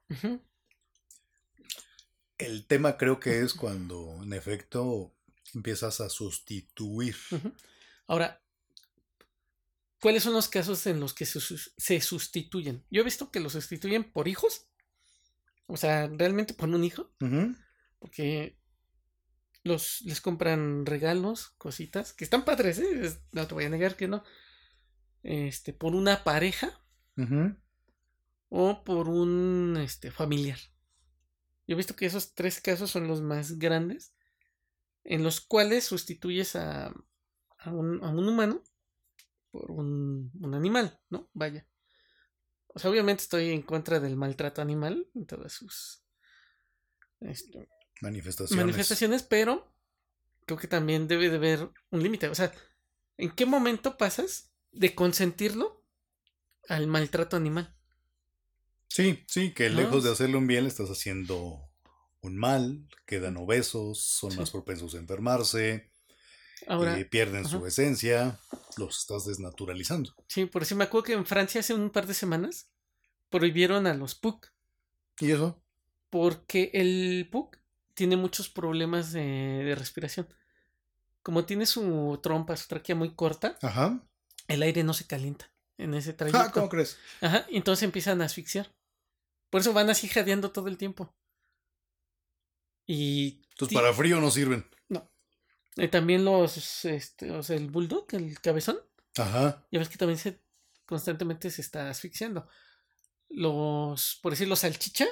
El tema creo que es cuando en efecto empiezas a sustituir. Ahora, ¿cuáles son los casos en los que se, sus- se sustituyen? Yo he visto que los sustituyen por hijos. O sea, realmente por un hijo. Porque los, les compran regalos, cositas, que están padres, ¿eh? No te voy a negar que no. Este, por una pareja Ujú. o por un este, familiar. Yo he visto que esos tres casos son los más grandes en los cuales sustituyes a, a, un, a un humano por un, un animal, ¿no? Vaya. O sea, obviamente estoy en contra del maltrato animal en todas sus este, Manifestaciones. manifestaciones, pero creo que también debe de haber un límite. O sea, ¿en qué momento pasas de consentirlo al maltrato animal? Sí, sí, que ¿No? lejos de hacerle un bien le estás haciendo un mal, quedan obesos, son Sí. más propensos a enfermarse, Ahora, eh, pierden su esencia, los estás desnaturalizando. sí, por eso me acuerdo que en Francia hace un par de semanas prohibieron a los PUC ¿Y eso? porque el PUC tiene muchos problemas de, de respiración. Como tiene su trompa, su tráquea muy corta, Ajá. el aire no se calienta en ese Ah, trayecto. ¿cómo crees? Ajá, entonces empiezan a asfixiar. Por eso van así jadeando todo el tiempo. Y Entonces para frío no sirven. eh, también los, este, o sea, el bulldog, el cabezón, Ajá. ya ves que también se constantemente se está asfixiando. Los, por decir, los salchicha,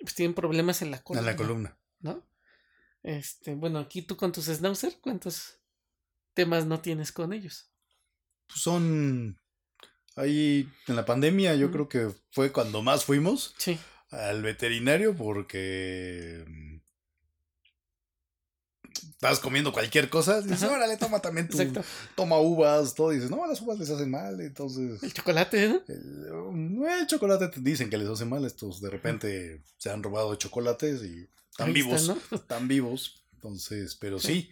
pues tienen problemas en la En columna. la columna. ¿No? Este, bueno, aquí tú con tus schnauzer, ¿cuántos temas no tienes con ellos? Pues son. Ahí en la pandemia yo creo que fue cuando más fuimos Sí. al veterinario porque mm, estás comiendo cualquier cosa, dices, Ajá. órale, toma también tu, Exacto. toma uvas, todo, y dices, no, las uvas les hacen mal, entonces El chocolate, ¿no? el, el chocolate te dicen que les hace mal, estos de repente se han robado chocolates y están vivos, está, ¿no? (laughs) están vivos, entonces, pero Sí.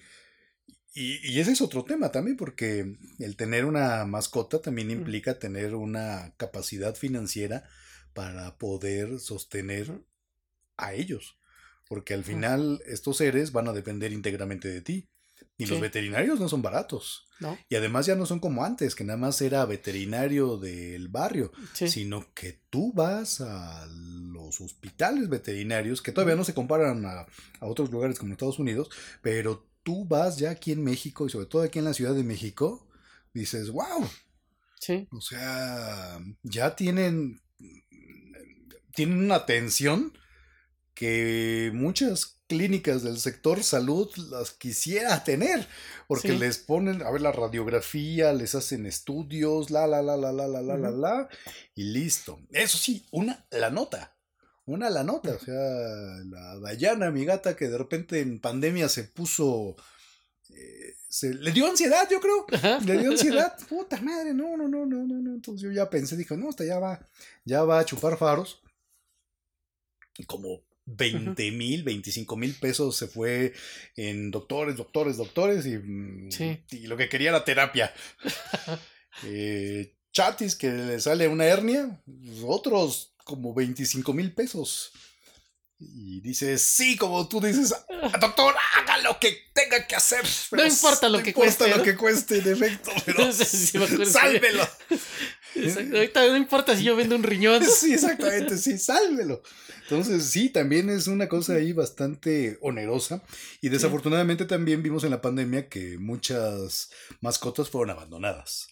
Y, y ese es otro tema también, porque el tener una mascota también Ujú. implica tener una capacidad financiera para poder sostener a ellos. Porque al final estos seres van a depender íntegramente de ti. Y los veterinarios no son baratos. ¿No? Y además ya no son como antes, que nada más era veterinario del barrio, Sí. sino que tú vas a los hospitales veterinarios, que todavía no se comparan a, a otros lugares como Estados Unidos, pero tú vas ya aquí en México y sobre todo aquí en la Ciudad de México, dices, wow, Sí. o sea, ya tienen, tienen una atención que muchas clínicas del sector salud las quisiera tener, porque les ponen, a ver, la radiografía, les hacen estudios, la, la, la, la, la, la, la, la, y listo. Eso sí, una, la nota, una, la nota, o sea, la Dayana, mi gata, que de repente en pandemia se puso... Eh, se, le dio ansiedad, yo creo. Le dio ansiedad. (laughs) Puta madre, no, no, no, no, no, no. Entonces yo ya pensé, dije, no, hasta ya va, ya va a chupar faros. Y como 20 mil, 25 mil pesos se fue en doctores, doctores, doctores y, mm, Sí. y lo que quería era terapia. (laughs) Eh, chatis que le sale una hernia, otros como 25 mil pesos. Y dices, sí, como tú dices, "Ah, doctor, haga lo que tenga que hacer. pero importa lo no que importa cueste, lo ¿no? que cueste, en efecto, (laughs) pero Sí, sálvelo. Ahorita no importa si yo vendo un riñón. (laughs) Sí, exactamente, sí, sálvelo. Entonces, sí, también es una cosa ahí bastante onerosa. Y desafortunadamente también vimos en la pandemia que muchas mascotas fueron abandonadas.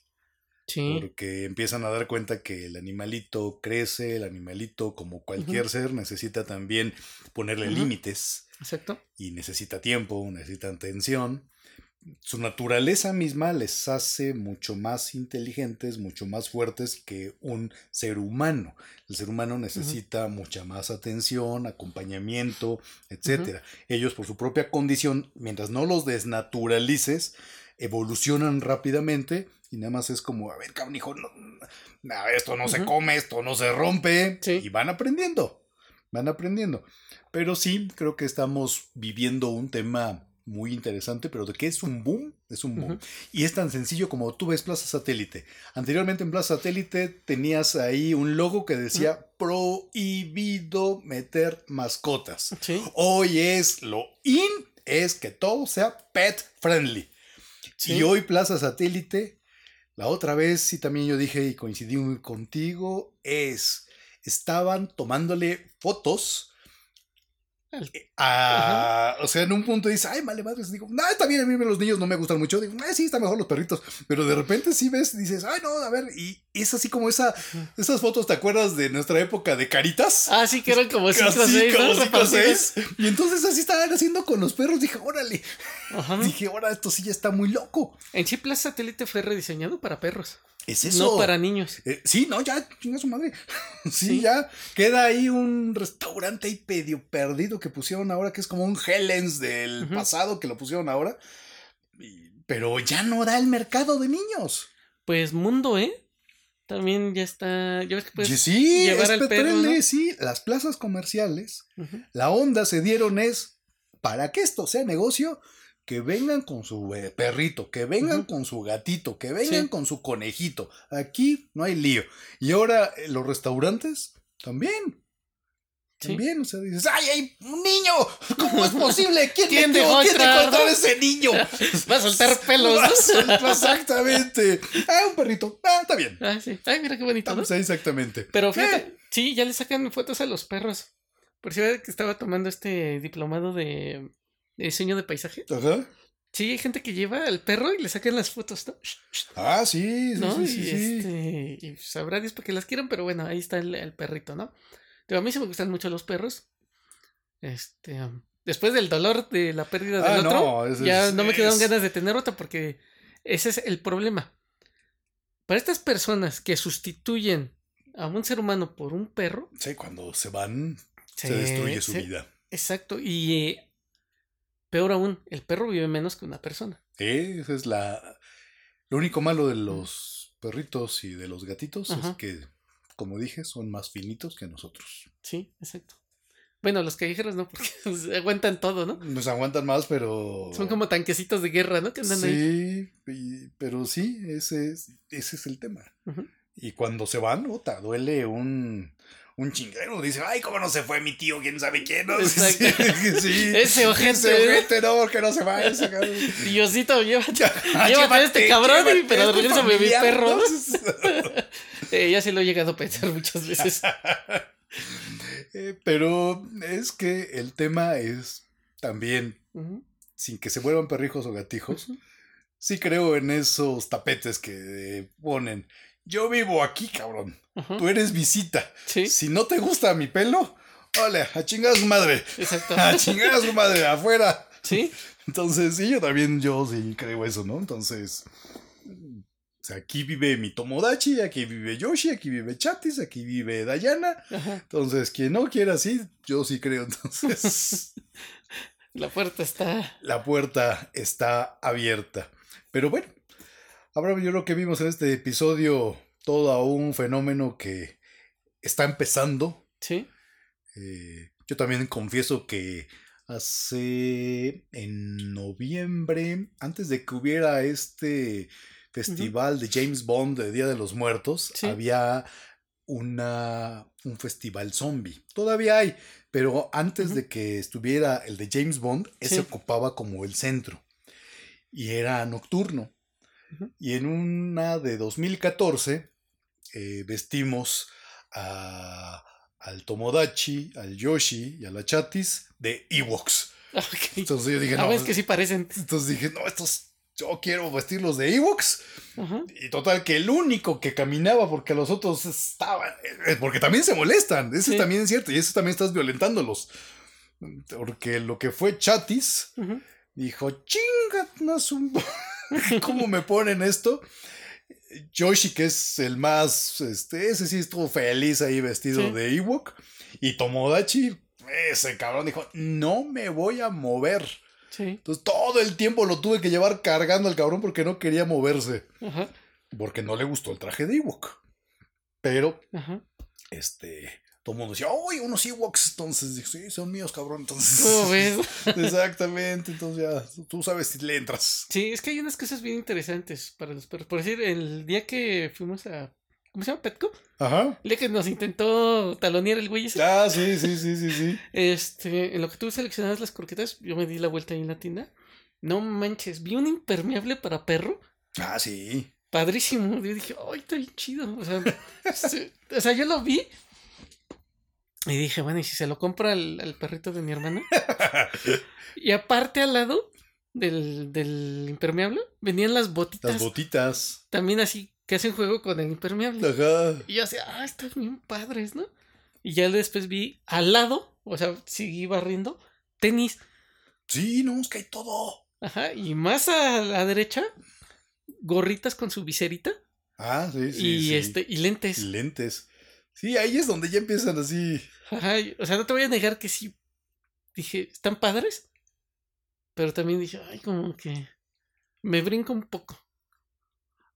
Sí. Porque empiezan a dar cuenta que el animalito crece, el animalito, como cualquier ser, necesita también ponerle límites Exacto. y necesita tiempo, necesita atención. Su naturaleza misma les hace mucho más inteligentes, mucho más fuertes que un ser humano. El ser humano necesita mucha más atención, acompañamiento, etcétera. Ellos por su propia condición, mientras no los desnaturalices, evolucionan rápidamente y nada más es como, a ver, cabrón, hijo, no, no, esto no se come, esto no se rompe. Sí. Y van aprendiendo, van aprendiendo. Pero sí, creo que estamos viviendo un tema muy interesante, pero de qué es un boom, es un boom. Y es tan sencillo como tú ves Plaza Satélite. Anteriormente en Plaza Satélite tenías ahí un logo que decía prohibido meter mascotas. Sí, Hoy es lo in, es que todo sea pet friendly. sí. Y hoy Plaza Satélite, la otra vez sí también yo dije y coincidí contigo, es, estaban tomándole fotos Al- a, o sea, en un punto dices, ay, vale, madre, digo, no, está bien, a mí los niños no me gustan mucho, digo, "Ah, sí, están mejor los perritos, pero de repente sí ves, dices, ay, no, a ver, y es así como esa, esas fotos, ¿te acuerdas de nuestra época de caritas? Ah, sí, que eran como 5 o Así 6, como ¿no? cinco o Repartidas. seis. Y entonces así estaban haciendo con los perros. Dije, órale. Ajá. Dije, ahora esto sí ya está muy loco. En sí, Plaza Satélite fue rediseñado para perros, Es no para niños. Eh, sí, no, ya, chinga su madre. (laughs) sí, Sí. ya. Queda ahí un restaurante ahí medio perdido que pusieron ahora, que es como un Helens del pasado que lo pusieron ahora. Y- pero ya no da el mercado de niños. Pues Mundo, ¿eh? También ya está. Ya ves que puedes. Sí, llevar al perro, sí. Las plazas comerciales, la onda se dieron es, para que esto sea negocio, que vengan con su eh, perrito, que vengan con su gatito, que vengan Sí. con su conejito. Aquí no hay lío. Y ahora eh, los restaurantes también. Sí. También, o sea, dices, ¡ay, hay un niño! (laughs) ¿Cómo es posible? ¿Quién, ¿Quién dejó ese niño? (laughs) Va a soltar pelos, (laughs) Va a ¿no? soltar- Exactamente. Ah, un perrito. Ah, está bien. Ah, sí. Ay, mira qué bonito, ¿no? Estamos ahí exactamente. Pero fíjate, Eh. sí, ya le sacan fotos a los perros. Por si que estaba tomando este diplomado de diseño de paisaje. Ajá. Sí, hay gente que lleva al perro y le sacan las fotos, ¿no? Ah, sí, sí, ¿No? sí, y, sí, sí. este, y sabrá Dios para que las quieran, pero bueno, ahí está el, el perrito, ¿no? Digo, a mí sí me gustan mucho los perros. Este, um, después del dolor de la pérdida Ah, del otro, no, ya es- no me quedaron es- ganas de tener otra porque ese es el problema. Para estas personas que sustituyen a un ser humano por un perro, Sí, cuando se van, se, destruye su vida. Exacto, y eh, peor aún, el perro vive menos que una persona. Eh, esa es la. Lo único malo de los perritos y de los gatitos es que, como dije, son más finitos que nosotros. Sí, exacto. Bueno, los callejeros no, porque se (laughs) aguantan todo, ¿no? Nos aguantan más, pero. Son como tanquecitos de guerra, ¿no? Que andan ahí. Sí, y- pero sí, ese es, ese es el tema. Y cuando se van, ota, duele un, un chinguero. Dice, ay, cómo no se fue mi tío, quién sabe quién. ¿no? (laughs) Sí, sí. (laughs) Ese ojete, Ese ¿no? ojete, no, que no se vaya. ese cabrón. (laughs) Diosito, llévate. Llévate a este cabrón, llévate pero a regrésame mi familiar, perro. Eh, ya se lo he llegado a pensar muchas veces. Eh, Pero es que el tema es también, sin que se vuelvan perrijos o gatijos, sí creo en esos tapetes que eh, ponen. Yo vivo aquí, cabrón. Tú eres visita. Sí, Si no te gusta mi pelo, ole, a chingar a su madre. exacto. (laughs) A chingar a su madre, afuera. Sí, Entonces, sí, yo también, yo sí creo eso, ¿no? Entonces, o sea, aquí vive mi Tomodachi, aquí vive Yoshi, aquí vive Chatis, aquí vive Dayana. ajá. Entonces, quien no quiera así, yo sí creo. Entonces, (laughs) La puerta está. la puerta está abierta. Pero bueno, ahora yo lo que vimos en este episodio, todo un fenómeno que está empezando. Sí. Eh, yo también confieso que hace en noviembre, antes de que hubiera este festival de James Bond de Día de los Muertos, Sí. había una, un festival zombie. Todavía hay, pero antes de que estuviera el de James Bond, ese ocupaba como el centro. Y era nocturno. Y en una de 2014 eh, vestimos a, al Tomodachi, al Yoshi y a la Chatis de Ewoks. Ok. Entonces yo dije, no, ves que sí parecen. entonces dije, no, estos, yo quiero vestirlos de Ewoks. Ajá. Y total, que el único que caminaba, porque los otros estaban, eh, porque también se molestan, eso Sí. también es cierto, y eso también estás violentándolos. Porque lo que fue Chatis, dijo, chingas un... (laughs) (laughs) ¿Cómo me ponen esto? Yoshi, que es el más, este, ese sí estuvo feliz ahí vestido Sí. de Ewok. Y Tomodachi, ese cabrón dijo, no me voy a mover. Sí. Entonces todo el tiempo lo tuve que llevar cargando al cabrón porque no quería moverse. Ajá. porque no le gustó el traje de Ewok. Pero, Ajá. este, todo el mundo decía, ¡Uy, unos Ewoks! Entonces dije, sí, son míos, cabrón. Entonces, ¿Cómo ves? (laughs) exactamente. Entonces ya, tú sabes si le entras. Sí, es que hay unas cosas bien interesantes para los perros. Por decir, el día que fuimos a. ¿Cómo se llama? Petco. Ajá. El día que nos intentó talonear el güey ese. Ah, sí, sí, sí, sí, sí. Este, en lo que tú seleccionabas las croquetas, yo me di la vuelta ahí en la tienda. No manches, vi un impermeable para perro. Ah, sí. Padrísimo. Yo dije, ¡ay, está bien chido! O sea, (laughs) o sea, yo lo vi. Y dije, bueno, ¿y si se lo compra al, al perrito de mi hermana? (laughs) Y aparte al lado del, del impermeable venían las botitas. Las botitas. también así que hacen juego con el impermeable. Ajá. Y yo así, ah, están bien padres, ¿no? Y ya después vi al lado, o sea, seguí barriendo, tenis. Sí, no, es que hay todo. Ajá, y más a la derecha, gorritas con su viserita Ah, sí, sí. y sí. este, y lentes. Lentes. Sí, ahí es donde ya empiezan así. Ajá, y- o sea, no te voy a negar que sí. Dije, están padres. Pero también dije, ay, como que me brinca un poco.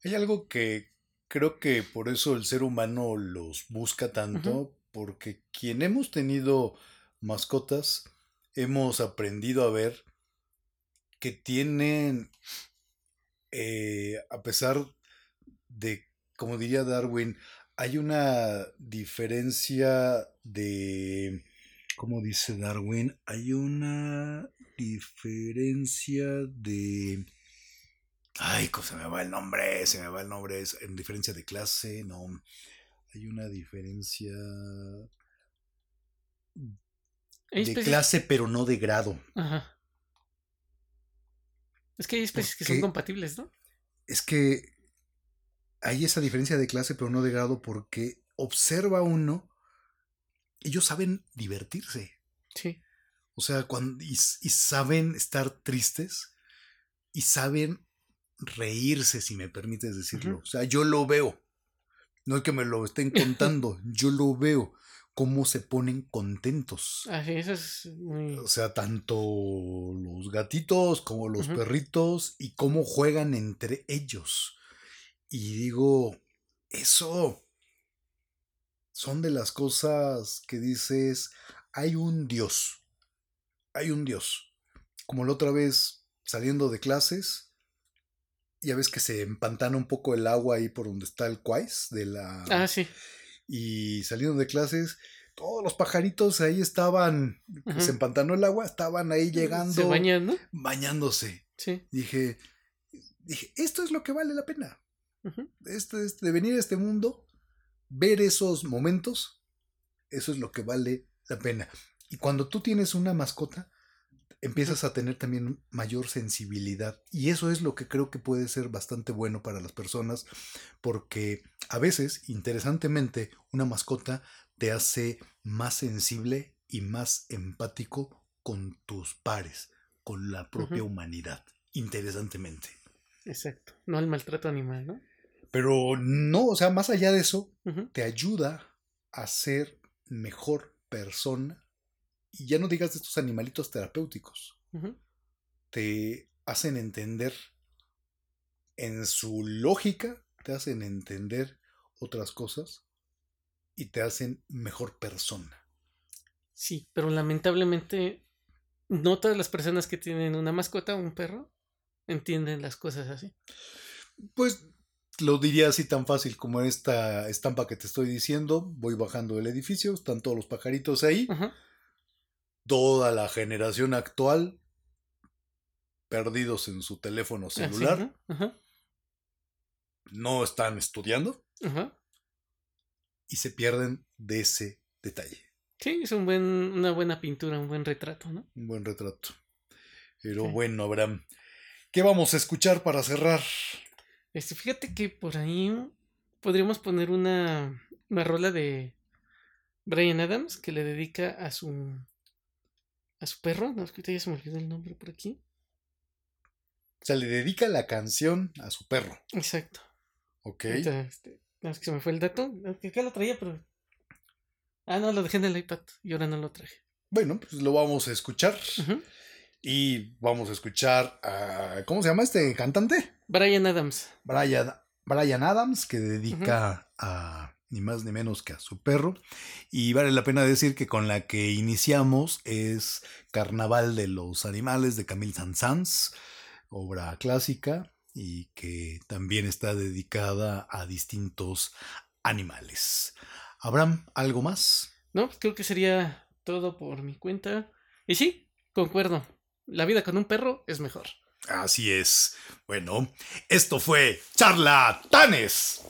Hay algo que creo que por eso el ser humano los busca tanto, porque quien hemos tenido mascotas, hemos aprendido a ver que tienen, eh, a pesar de, como diría Darwin, hay una diferencia de, ¿cómo dice Darwin? Hay una diferencia de... Ay, se me va el nombre, se me va el nombre, es en diferencia de clase, no. Hay una diferencia de clase, pero no de grado. Ajá. Es que hay especies que son compatibles, ¿no? Es que hay esa diferencia de clase, pero no de grado, porque observa uno, ellos saben divertirse. Sí. O sea, cuando, y, y saben estar tristes y saben reírse, si me permites decirlo. O sea, yo lo veo. No es que me lo estén contando, (laughs) yo lo veo. Cómo se ponen contentos. Ah, sí, eso es muy. O sea, tanto los gatitos como los perritos y cómo juegan entre ellos. Y digo, eso son de las cosas que dices, hay un Dios, hay un Dios. Como la otra vez saliendo de clases, ya ves que se empantana un poco el agua ahí por donde está el quais de la... Ah, sí. Y saliendo de clases, todos los pajaritos ahí estaban, se empantanó el agua, estaban ahí llegando, Se bañan, ¿no? bañándose. Sí. Dije, dije, esto es lo que vale la pena. Ujú. Esto es de venir a este mundo, ver esos momentos, eso es lo que vale la pena. Y cuando tú tienes una mascota, empiezas a tener también mayor sensibilidad. Y eso es lo que creo que puede ser bastante bueno para las personas, porque a veces, interesantemente, una mascota te hace más sensible y más empático con tus pares, con la propia humanidad, interesantemente. Exacto. No al maltrato animal, ¿no? Pero no, o sea, más allá de eso, te ayuda a ser mejor persona. Y ya no digas de estos animalitos terapéuticos. Te hacen entender en su lógica, te hacen entender otras cosas y te hacen mejor persona. Sí, pero lamentablemente no todas las personas que tienen una mascota o un perro entienden las cosas así. Pues lo diría así tan fácil como esta estampa que te estoy diciendo. Voy bajando del edificio, están todos los pajaritos ahí. Toda la generación actual perdidos en su teléfono Así, celular, ¿no? Están estudiando y se pierden de ese detalle. Sí, es un buen, una buena pintura, un buen retrato, ¿no? Un buen retrato. Pero Sí. bueno, Abraham, ¿qué vamos a escuchar para cerrar? Este, fíjate que por ahí podríamos poner una, una rola de Brian Adams que le dedica a su a su perro. No, es que ahorita ya se me olvidó el nombre por aquí. O sea, le dedica la canción a su perro, Exacto. ¿ok? Este, no, es que se me fue el dato. Que acá lo traía, pero. Ah, no, lo dejé en el iPad y ahora no lo traje. Bueno, pues lo vamos a escuchar Ujú. Y vamos a escuchar a... ¿Cómo se llama este cantante? Brian Adams. Brian, Brian Adams, que dedica a ni más ni menos que a su perro. Y vale la pena decir que con la que iniciamos es Carnaval de los Animales de Camille Saint-Saëns, obra clásica y que también está dedicada a distintos animales. Abraham, ¿algo más? No, creo que sería todo por mi cuenta. Y sí, concuerdo. La vida con un perro es mejor. Así es. Bueno, esto fue Charlatanes.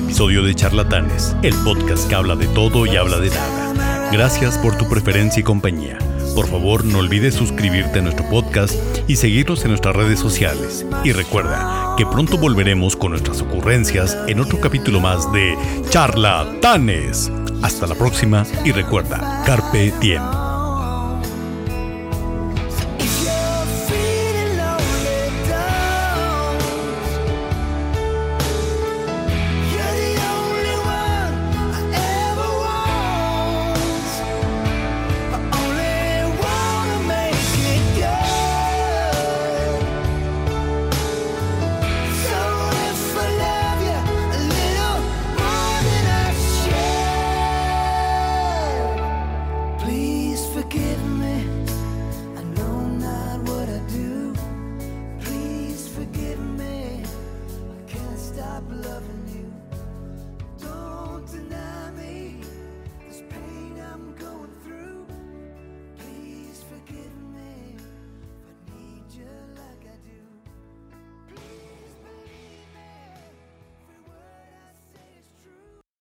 Episodio de Charlatanes, el podcast que habla de todo y habla de nada. Gracias por tu preferencia y compañía. Por favor, no olvides suscribirte a nuestro podcast y seguirnos en nuestras redes sociales. Y recuerda que pronto volveremos con nuestras ocurrencias en otro capítulo más de Charlatanes. Hasta la próxima y recuerda, Carpe Diem.